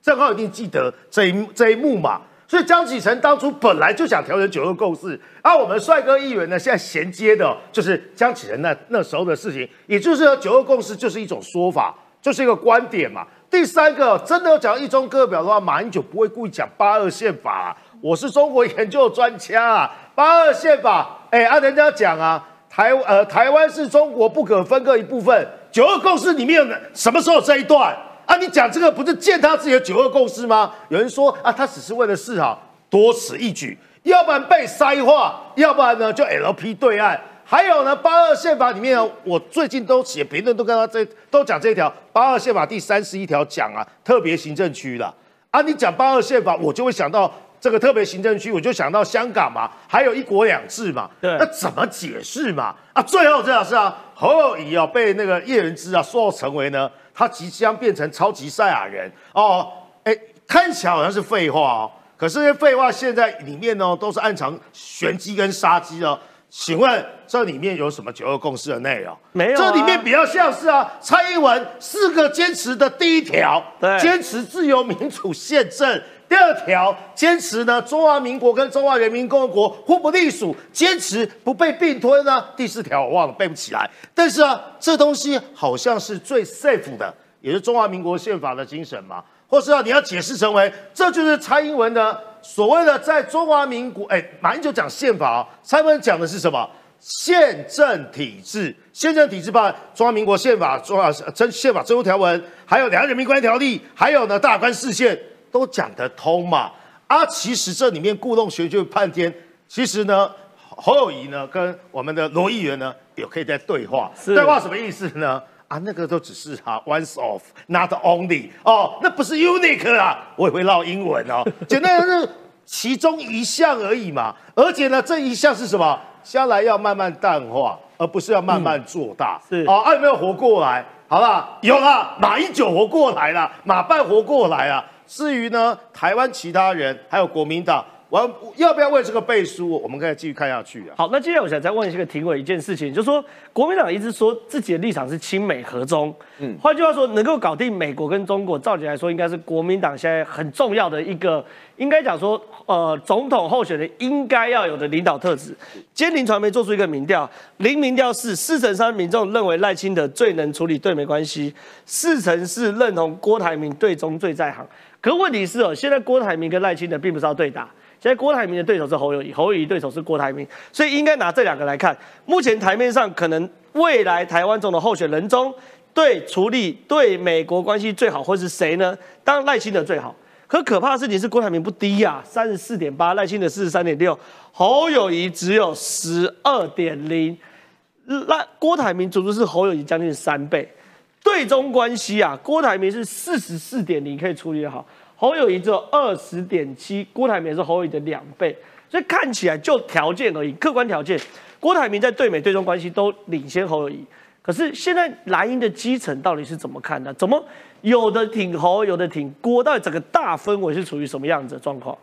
正好一定记得这一幕这一幕嘛。所以江启臣当初本来就想调成九二共识，而我们帅哥议员呢，现在衔接的就是江启臣那那时候的事情，也就是说九二共识就是一种说法，就是一个观点嘛。第三个，真的要讲一中各表的话，马英九不会故意讲八二宪法、我是中国研究专家啊，八二宪法，哎，按人家讲啊，台呃台湾是中国不可分割一部分。九二共识里面什么时候这一段啊？你讲这个不是践踏自己的九二共识吗？有人说啊，他只是为了示好，多此一举，要不然被塞化，要不然呢就 LP 对岸。还有呢，八二宪法里面，我最近都写评论，都跟他这都讲这一条八二宪法第三十一条讲啊，特别行政区的啊，你讲八二宪法，我就会想到这个特别行政区，我就想到香港嘛，还有一国两制嘛，对那怎么解释嘛？啊，最后这样是啊，侯友谊啊被那个叶元之啊说成为呢，他即将变成超级赛亚人哦，哎，看起来好像是废话哦，可是废话现在里面呢都是暗藏玄机跟杀机哦。请问这里面有什么九二共识的内容？没有啊这里面比较像是啊，蔡英文四个坚持的第一条，对坚持自由民主宪政。第二条，坚持呢中华民国跟中华人民共和国互不隶属，坚持不被并吞呢。第四条我忘了背不起来，但是啊，这东西好像是最 safe 的，也是中华民国宪法的精神嘛。或是啊，你要解释成为这就是蔡英文的所谓的在中华民国，哎，马英九讲宪法、蔡英文讲的是什么？宪政体制，宪政体制包含中华民国宪法、中华真宪法最后条文，还有两岸人民关系条例，还有呢大关视线都讲得通嘛。啊，其实这里面故弄玄虚半天，其实呢，侯友谊呢跟我们的罗议员呢也可以在对话，是对话什么意思呢？啊，那个都只是哈、once off not only 哦，那不是 unique 啊，我也会唠英文哦，简单的是其中一项而已嘛。而且呢，这一项是什么？将来要慢慢淡化，而不是要慢慢做大。是哦，啊有没有活过来？好啦，有啦，马英九活过来了，马办活过来了。至于呢，台湾其他人还有国民党，我要要不要为这个背书？我们可以继续看下去啊。好，那接下来我想再问一个庭委一件事情，就是说国民党一直说自己的立场是亲美和中，嗯，换句话说，能够搞定美国跟中国，照理来说应该是国民党现在很重要的一个，应该讲说，呃，总统候选人应该要有的领导特质。今天林传媒做出一个民调，零民调是四成三民众认为赖清德最能处理对美关系，四成是认同郭台铭对中最在行。可问题是哦，现在郭台铭跟赖清德并不是要对打。现在郭台铭的对手是侯友谊，侯友谊对手是郭台铭，所以应该拿这两个来看。目前台面上可能未来台湾总统候选人中，对处理对美国关系最好会是谁呢？当然赖清德最好。可可怕的事情是郭台铭不低呀、三十四点八，赖清德四十三点六，侯友谊只有十二点零，那郭台铭足足是侯友谊将近三倍。对中关系啊，郭台铭是四十四点零可以处理得好，侯友谊只有二十点七，郭台铭是侯友谊的两倍，所以看起来就条件而已，客观条件，郭台铭在对美对中关系都领先侯友谊。可是现在蓝营的基层到底是怎么看的？怎么有的挺侯，有的挺郭？到底整个大氛围是处于什么样子的状况？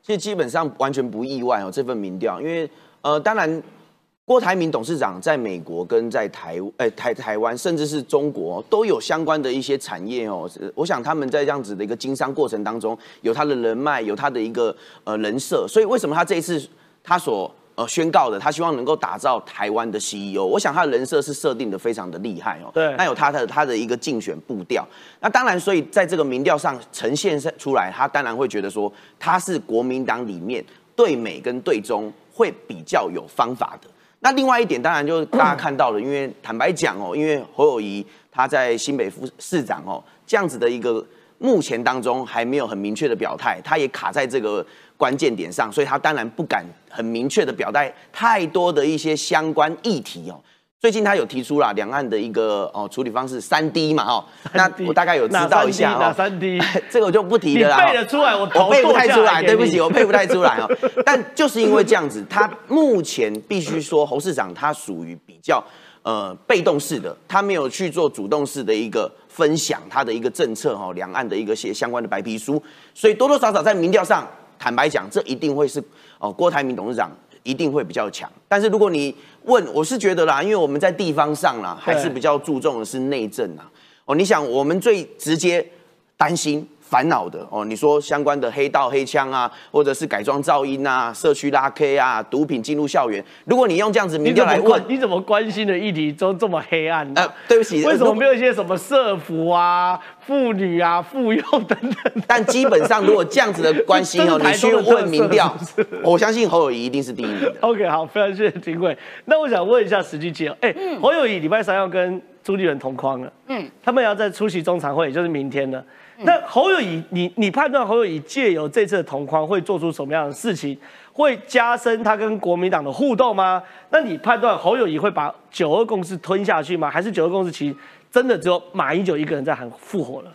其实基本上完全不意外哦，这份民调，因为呃，当然，郭台铭董事长在美国跟在台呃台台湾，甚至是中国都有相关的一些产业哦。我想他们在这样子的一个经商过程当中，有他的人脉，有他的一个呃人设，所以为什么他这一次他所呃宣告的，他希望能够打造台湾的 CEO，我想他的人设是设定的非常的厉害哦。对那有他的他的一个竞选步调。那当然，所以在这个民调上呈现出来，他当然会觉得说他是国民党里面对美跟对中会比较有方法的。那另外一点，当然就是大家看到了，因为坦白讲哦，因为侯友谊他在新北副市长哦这样子的一个目前当中还没有很明确的表态，他也卡在这个关键点上，所以他当然不敢很明确的表态太多的一些相关议题哦。最近他有提出了两岸的一个哦处理方式三 D 嘛哦，那我大概有知道一下哪哦。三 D？这个我就不提了啦。背得出来，我背不太出来，对不起，我背不太出来哦。但就是因为这样子，他目前必须说侯市长他属于比较呃被动式的，他没有去做主动式的一个分享他的一个政策哦，两岸的一个些相关的白皮书，所以多多少少在民调上，坦白讲，这一定会是哦郭台铭董事长一定会比较强。但是如果你问，我是觉得啦，因为我们在地方上啦，还是比较注重的是内政啊。哦，你想我们最直接担心。烦恼的哦，你说相关的黑道黑枪啊，或者是改装噪音啊、社区拉 K 啊、毒品进入校园，如果你用这样子你民调来问怎么，你怎么关心的议题都这么黑暗呢？呃，对不起，为什么没有一些什么社服啊、妇女啊、妇幼等等？但基本上，如果这样子的关系哦，这 你去问民调我相信侯友谊一定是第一名的。OK，好，非常谢谢金贵。那我想问一下实际情况，哎、侯友谊礼拜三要跟朱立伦同框了，嗯嗯，他们要在出席中常会，也就是明天了。那侯友谊，你你判断侯友谊借由这次的同框会做出什么样的事情，会加深他跟国民党的互动吗？那你判断侯友谊会把九二共识吞下去吗？还是九二共识其实真的只有马英九一个人在喊复活了？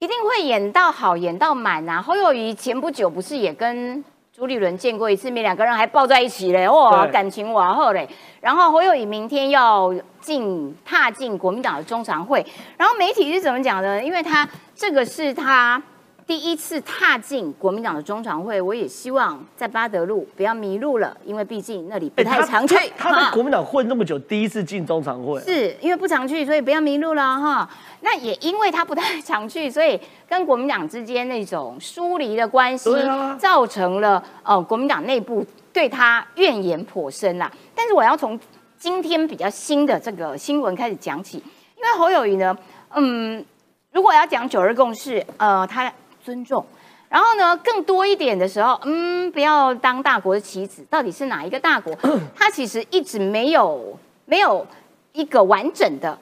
一定会演到好，演到满啊！侯友谊前不久不是也跟朱立伦见过一次面，两个人还抱在一起嘞，哇，感情瓦厚嘞。然后侯友宜明天要进踏进国民党的中常会，然后媒体是怎么讲的？因为他这个是他第一次踏进国民党的中常会，我也希望在巴德路不要迷路了，因为毕竟那里不太常去。他他在哈国民党混那么久，第一次进中常会，是因为不常去，所以不要迷路了哈。那也因为他不太常去，所以跟国民党之间那种疏离的关系，啊造成了呃国民党内部对他怨言颇深啦。但是我要从今天比较新的这个新闻开始讲起，因为侯友谊呢，嗯，如果要讲九二共识，呃，他尊重。然后呢，更多一点的时候，嗯，不要当大国的棋子，到底是哪一个大国？他其实一直没有没有一个完整的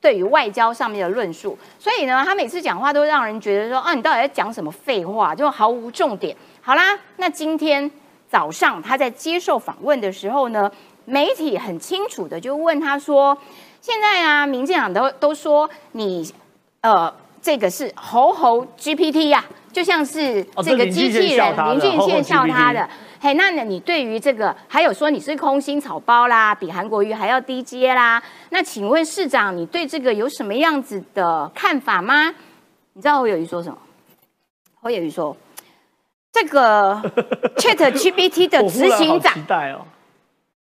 对于外交上面的论述，所以呢，他每次讲话都让人觉得说，啊，你到底在讲什么废话，就毫无重点。好啦，那今天早上他在接受访问的时候呢，媒体很清楚的就问他说，现在啊，民进党都都说你呃，这个是猴猴 GPT 呀、就像是哦这个机器人林俊宪笑他的。嘿，那呢？你对于这个还有说你是空心草包啦，比韩国瑜还要低阶啦？那请问市长，你对这个有什么样子的看法吗？你知道侯友谊说什么？侯友谊说，这个 Chat GPT 的执行长哦。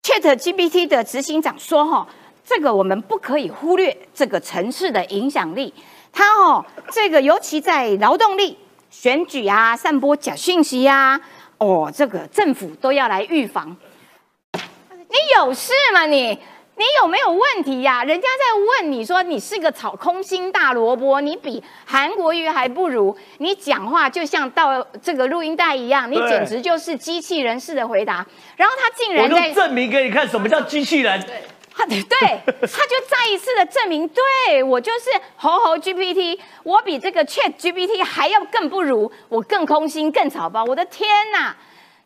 Chat GPT 的执行长说：“哈，这个我们不可以忽略这个城市的影响力。它哦，这个尤其在劳动力、选举啊、散播假讯息啊，哦，这个政府都要来预防。你有事吗你？你有没有问题呀、人家在问你说你是个草空心大萝卜，你比韩国瑜还不如，你讲话就像到这个录音带一样，你对简直就是机器人式的回答。然后他竟然在就证明给你看什么叫机器人。他对，他就再一次的证明，对我就是猴猴 GPT，我比这个 Chat GPT 还要更不如，我更空心、更草包。我的天哪！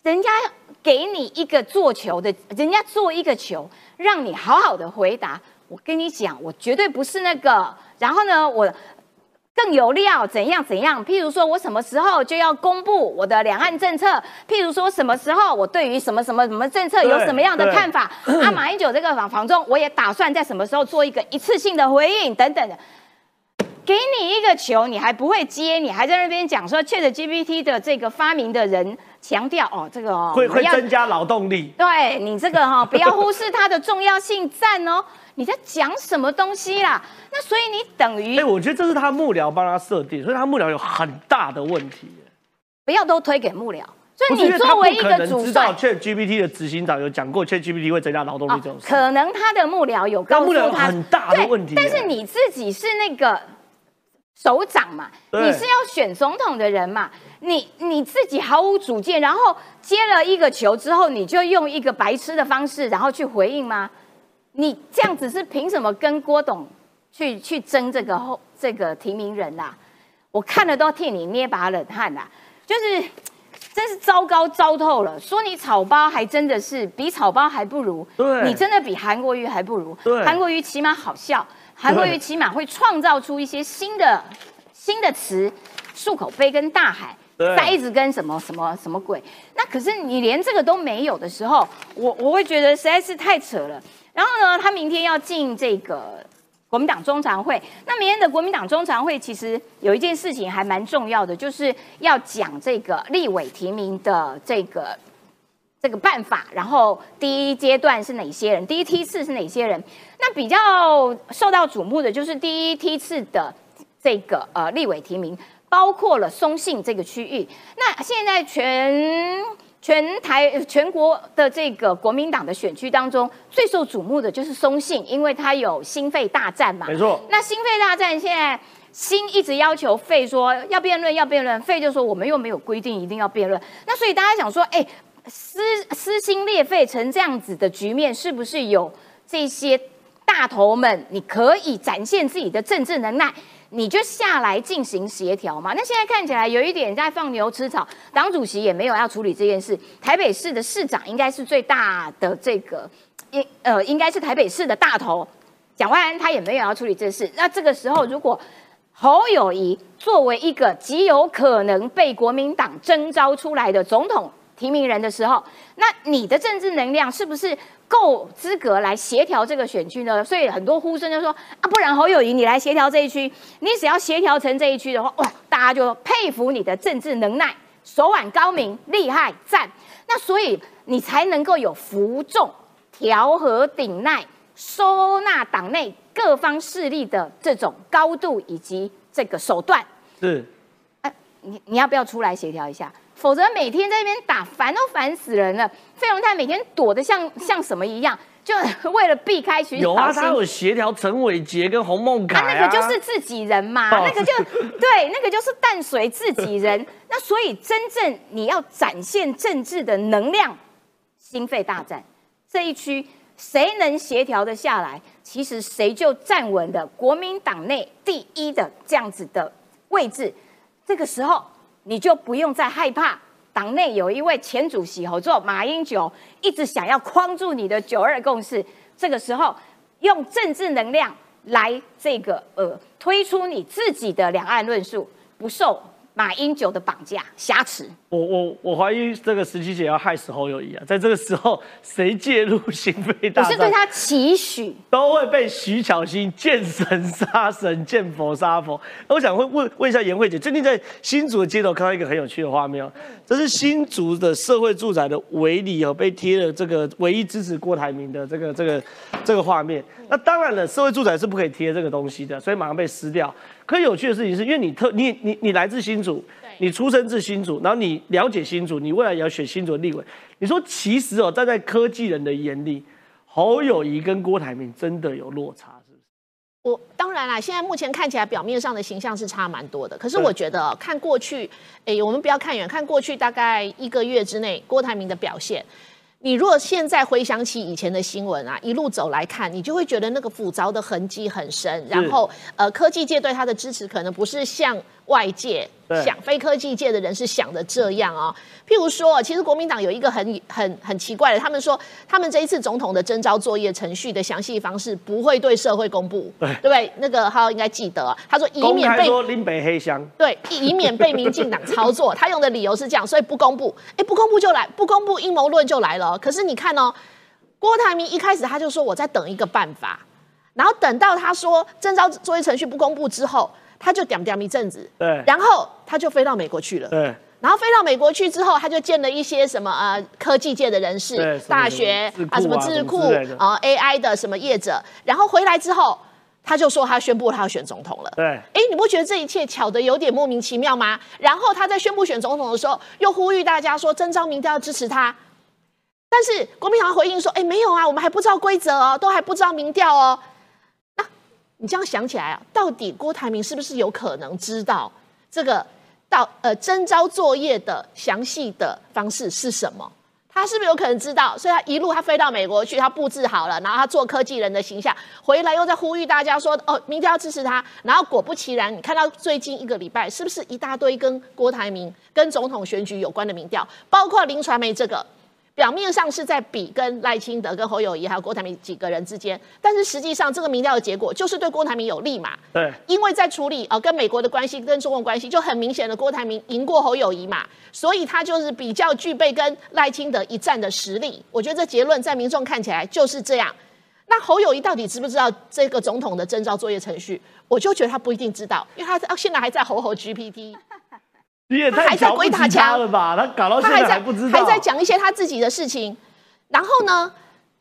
人家给你一个做球的，人家做一个球，让你好好的回答。我跟你讲，我绝对不是那个。然后呢，我更有料，怎样怎样？譬如说我什么时候就要公布我的两岸政策？譬如说什么时候我对于什么什么什么政策有什么样的看法？啊，马英九这个访访中，我也打算在什么时候做一个一次性的回应等等的。给你一个球，你还不会接，你还在那边讲说 Chat GPT 的这个发明的人强调哦，这个哦，会会增加劳动力。对你这个哈、不要忽视它的重要性，赞哦！你在讲什么东西啦？那所以你等于哎、我觉得这是他幕僚帮他设定，所以他幕僚有很大的问题。不要都推给幕僚。所以你作为一可个主能知道帅，Chat GPT 的执行长有讲过 Chat GPT 会增加劳动力哦这种事。可能他的幕僚有告诉但幕僚有他很大的对问题但是你自己是那个首长嘛，你是要选总统的人嘛，你你自己毫无主见，然后接了一个球之后，你就用一个白痴的方式，然后去回应吗？你这样子是凭什么跟郭董去去争这个后这个提名人啊、我看了都替你捏把冷汗啦、就是真是糟糕糟透了。说你草包还真的是比草包还不如，对你真的比韩国瑜还不如。对韩国瑜起码好笑，韩国瑜起码会创造出一些新的新的词，漱口杯跟大海。对塞子跟什么什么什么鬼？那可是你连这个都没有的时候，我我会觉得实在是太扯了。然后呢，他明天要进这个国民党中常会。那明天的国民党中常会其实有一件事情还蛮重要的，就是要讲这个立委提名的这个这个办法。然后第一阶段是哪些人？第一梯次是哪些人？那比较受到瞩目的就是第一梯次的这个呃立委提名，包括了松信这个区域。那现在全全台全国的这个国民党的选区当中，最受瞩目的就是松信，因为它有心肺大战嘛。没错，那心肺大战现在心一直要求费说要辩论要辩论，费就说我们又没有规定一定要辩论。那所以大家想说，哎，撕撕心裂肺成这样子的局面，是不是有这些大头们，你可以展现自己的政治能耐？你就下来进行协调嘛。那现在看起来有一点在放牛吃草，党主席也没有要处理这件事。台北市的市长应该是最大的这个，应呃应该是台北市的大头，蒋万安他也没有要处理这事。那这个时候，如果侯友谊作为一个极有可能被国民党征召出来的总统提名人的时候，那你的政治能量是不是够资格来协调这个选区呢？所以很多呼声就说啊，不然侯友谊你来协调这一区，你只要协调成这一区的话，哇，大家就佩服你的政治能耐，手腕高明，厉害，赞。那所以你才能够有服众、调和顶耐、收纳党内各方势力的这种高度以及这个手段。是哎，你你要不要出来协调一下？否则每天在那边打，烦都烦死人了。费鸿泰每天躲得像像什么一样，就为了避开徐有啊，他有协调陈伟杰跟洪孟凯啊，那个就是自己人嘛，哦那个就对，那个就是淡水自己人。那所以真正你要展现政治的能量，心肺大战这一区谁能协调的下来，其实谁就站稳了国民党内第一的这样子的位置。这个时候你就不用再害怕。党内有一位前主席合作马英九一直想要框住你的九二共识，这个时候用政治能量来这个呃推出你自己的两岸论述，不受马英九的绑架挟持。我我我怀疑这个十七姐要害死侯友谊啊！在这个时候，谁介入心肺我是对他期许，都会被徐巧芯见神杀神，见佛杀佛。那我想会问问一下颜慧姐，最近在新竹的街头看到一个很有趣的画面哦，这是新竹的社会住宅的围篱哦，被贴了这个唯一支持郭台铭的这个这个这个画面。那当然了，社会住宅是不可以贴这个东西的，所以马上被撕掉。可有趣的事情是，因为你特你你你来自新竹，你出生自新竹，然后你了解新竹，你未来也要选新竹的立委。你说其实哦，站在科技人的眼里，侯友谊跟郭台铭真的有落差，是不是？我当然啦，现在目前看起来表面上的形象是差蛮多的，可是我觉得哦看过去，诶，我们不要看远，看过去大概一个月之内，郭台铭的表现。你如果现在回想起以前的新闻啊，一路走来看，你就会觉得那个斧凿的痕迹很深。然后，呃，科技界对他的支持可能不是像外界想，非科技界的人是想的这样哦。譬如说，其实国民党有一个很很很奇怪的，他们说他们这一次总统的征召作业程序的详细方式不会对社会公布，对对不对？那个浩应该记得啊，他说以免被说林北黑箱，对，以免被民进党操作。他用的理由是这样，所以不公布。哎，不公布就来，不公布阴谋论就来了。可是你看哦，郭台铭一开始他就说我在等一个办法，然后等到他说征召作业程序不公布之后，他就点点一阵子，对然后他就飞到美国去了。对然后飞到美国去之后，他就见了一些什么呃科技界的人士、大学啊、什么智库啊、AI 的什么业者，然后回来之后，他就说他宣布他要选总统了。对哎，你不觉得这一切巧得有点莫名其妙吗？然后他在宣布选总统的时候，又呼吁大家说征召民调要支持他。但是国民党回应说：“哎，没有啊，我们还不知道规则哦，都还不知道民调哦。”你这样想起来啊，到底郭台铭是不是有可能知道这个到呃征招作业的详细的方式是什么？他是不是有可能知道？所以他一路他飞到美国去，他布置好了，然后他做科技人的形象，回来又在呼吁大家说：“哦，明天要支持他。”然后果不其然，你看到最近一个礼拜，是不是一大堆跟郭台铭、跟总统选举有关的民调，包括林传媒这个？表面上是在比跟赖清德、跟侯友谊还有郭台铭几个人之间，但是实际上这个民调的结果就是对郭台铭有利嘛？对，因为在处理啊跟美国的关系、跟中国关系，就很明显的郭台铭赢过侯友谊嘛，所以他就是比较具备跟赖清德一战的实力。我觉得这结论在民众看起来就是这样。那侯友谊到底知不知道这个总统的征召作业程序？我就觉得他不一定知道，因为他到现在还在吼吼 GPT。你也太他还在瞧不起他了吧？他搞到现在还不知道，还在讲一些他自己的事情。然后呢，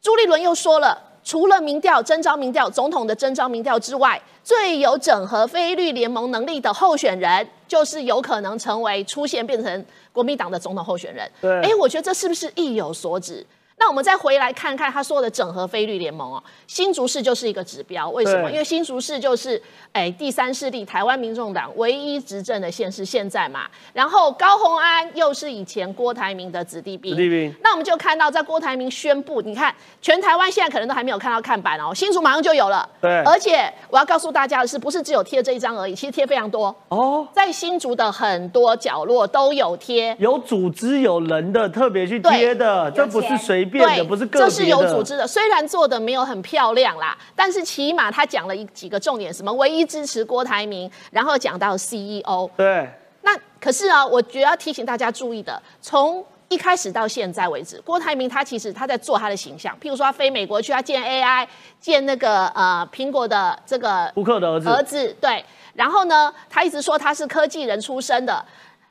朱立伦又说了，除了民调征召民调总统的征召民调之外，最有整合非绿联盟能力的候选人，就是有可能成为出现变成国民党的总统候选人。对哎，我觉得这是不是意有所指？那我们再回来看看他说的整合非绿联盟哦，新竹市就是一个指标。为什么？因为新竹市就是哎第三势力台湾民众党唯一执政的县市，现在嘛。然后高鸿安又是以前郭台铭的子弟兵，子弟兵那我们就看到，在郭台铭宣布，你看全台湾现在可能都还没有看到看板哦，新竹马上就有了。对而且我要告诉大家的是，不是只有贴这一张而已，其实贴非常多，哦，在新竹的很多角落都有贴。有组织有人的特别去贴的，这不是随对，不是个别的，这是有组织的。虽然做的没有很漂亮啦，但是起码他讲了一几个重点，什么唯一支持郭台铭，然后讲到 CEO。对，那可是啊，我觉得要提醒大家注意的，从一开始到现在为止，郭台铭他其实他在做他的形象，譬如说他飞美国去，他见 AI，见那个呃苹果的这个胡克的儿子，儿子对，然后呢，他一直说他是科技人出身的，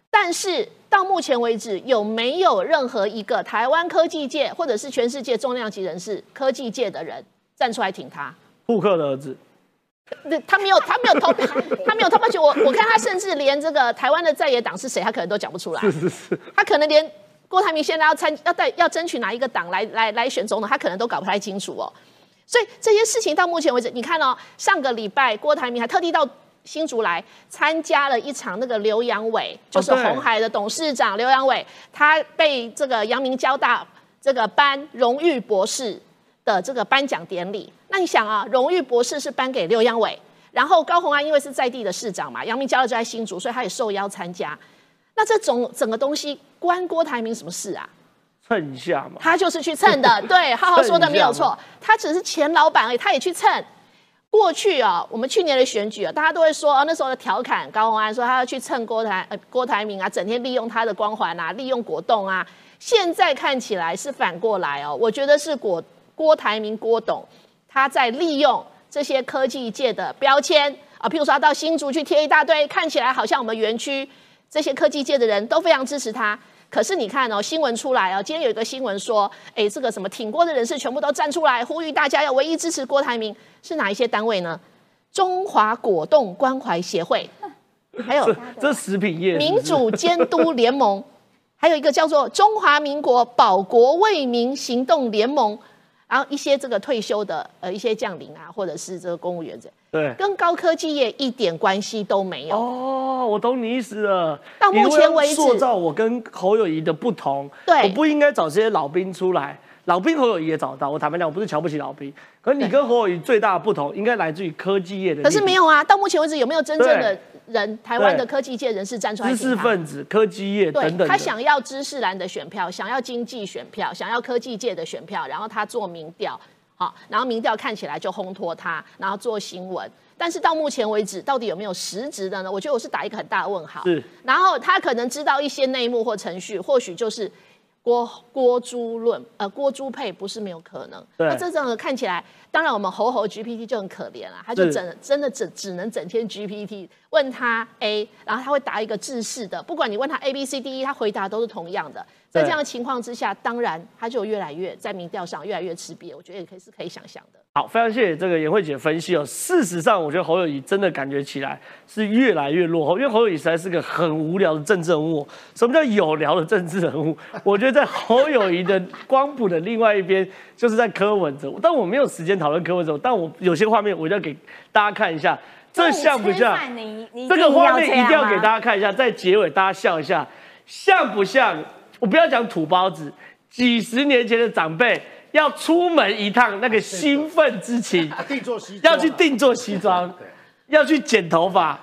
但是到目前为止，有没有任何一个台湾科技界或者是全世界重量级人士、科技界的人站出来挺他？库克的儿子，那他没有，他没有投，他没有投票权。我我看他甚至连这个台湾的在野党是谁，他可能都讲不出来。是是是，他可能连郭台铭现在要参要带要争取哪一个党来来来选总统，他可能都搞不太清楚哦。所以这些事情到目前为止，你看哦，上个礼拜郭台铭还特地到新竹来参加了一场那个刘阳伟，就是对红海的董事长刘阳伟，他被这个阳明交大这个颁荣誉博士的这个颁奖典礼。那你想啊，荣誉博士是颁给刘阳伟，然后高虹安因为是在地的市长嘛，阳明交大就在新竹，所以他也受邀参加。那这种整个东西关郭台铭什么事啊？蹭一下嘛，他就是去蹭的，对，浩浩说的没有错，他只是前老板而已，他也去蹭。过去啊，我们去年的选举啊，大家都会说啊，那时候的调侃高虹安说他要去蹭郭台呃郭台铭啊，整天利用他的光环啊，利用果冻啊。现在看起来是反过来哦，我觉得是郭郭台铭郭董他在利用这些科技界的标签啊，譬如说他到新竹去贴一大堆，看起来好像我们园区这些科技界的人都非常支持他。可是你看哦，新闻出来哦，今天有一个新闻说，哎，这个什么挺郭的人士全部都站出来呼吁大家要唯一支持郭台铭，是哪一些单位呢？中华果冻关怀协会，还有这食品业民主监督联盟，还有一个叫做中华民国保国为民行动联盟，然后一些这个退休的呃一些将领啊，或者是这个公务员这，对。跟高科技业一点关系都没有。哦，我懂你意思了。到目前为止塑造我跟侯友谊的不同，对我不应该找这些老兵出来。老兵侯友谊也找到，我坦白讲，我不是瞧不起老兵，可是你跟侯友谊最大的不同，应该来自于科技业的。可是没有啊，到目前为止有没有真正的对人，台湾的科技界人士站出来知识？分子、科技业等等的。他想要知识蓝的选票，想要经济选票，想要科技界的选票，然后他做民调，好，然后民调看起来就烘托他，然后做新闻。但是到目前为止，到底有没有实质的呢？我觉得我是打一个很大的问号。是，然后他可能知道一些内幕或程序，或许就是郭郭朱论，呃，郭朱配不是没有可能。对那这种看起来，当然我们猴猴 GPT 就很可怜了，他就整真的只只能整天 GPT 问他 A，然后他会答一个制式的，不管你问他 A B C D E，他回答都是同样的。在这样的情况之下，当然他就越来越在民调上越来越吃瘪，我觉得也可以是可以想象的。好，非常谢谢这个颜慧姐分析哦。事实上，我觉得侯友谊真的感觉起来是越来越落后，因为侯友谊实在是个很无聊的政治人物。什么叫有聊的政治人物？我觉得在侯友谊的光谱的另外一边，就是在柯文哲。但我没有时间讨论柯文哲，但我有些画面我要给大家看一下，这像不像？这个画面一定要给大家看一下，在结尾大家笑一下，像不像？我不要讲土包子，几十年前的长辈。要出门一趟，那个兴奋之情，定做西要去定做西装，要去剪头发，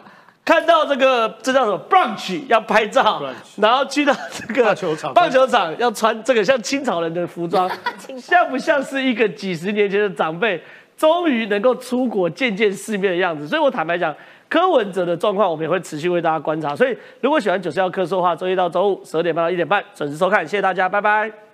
看到这个这叫什么 brunch 要拍照，然后去到这个棒球场，棒球场要穿这个像清朝人的服装，像不像是一个几十年前的长辈终于能够出国见见世面的样子？所以我坦白讲，柯文哲的状况我们也会持续为大家观察。所以如果喜欢九四幺科说的话，周一到周五十二点半到一点半准时收看，谢谢大家，拜拜。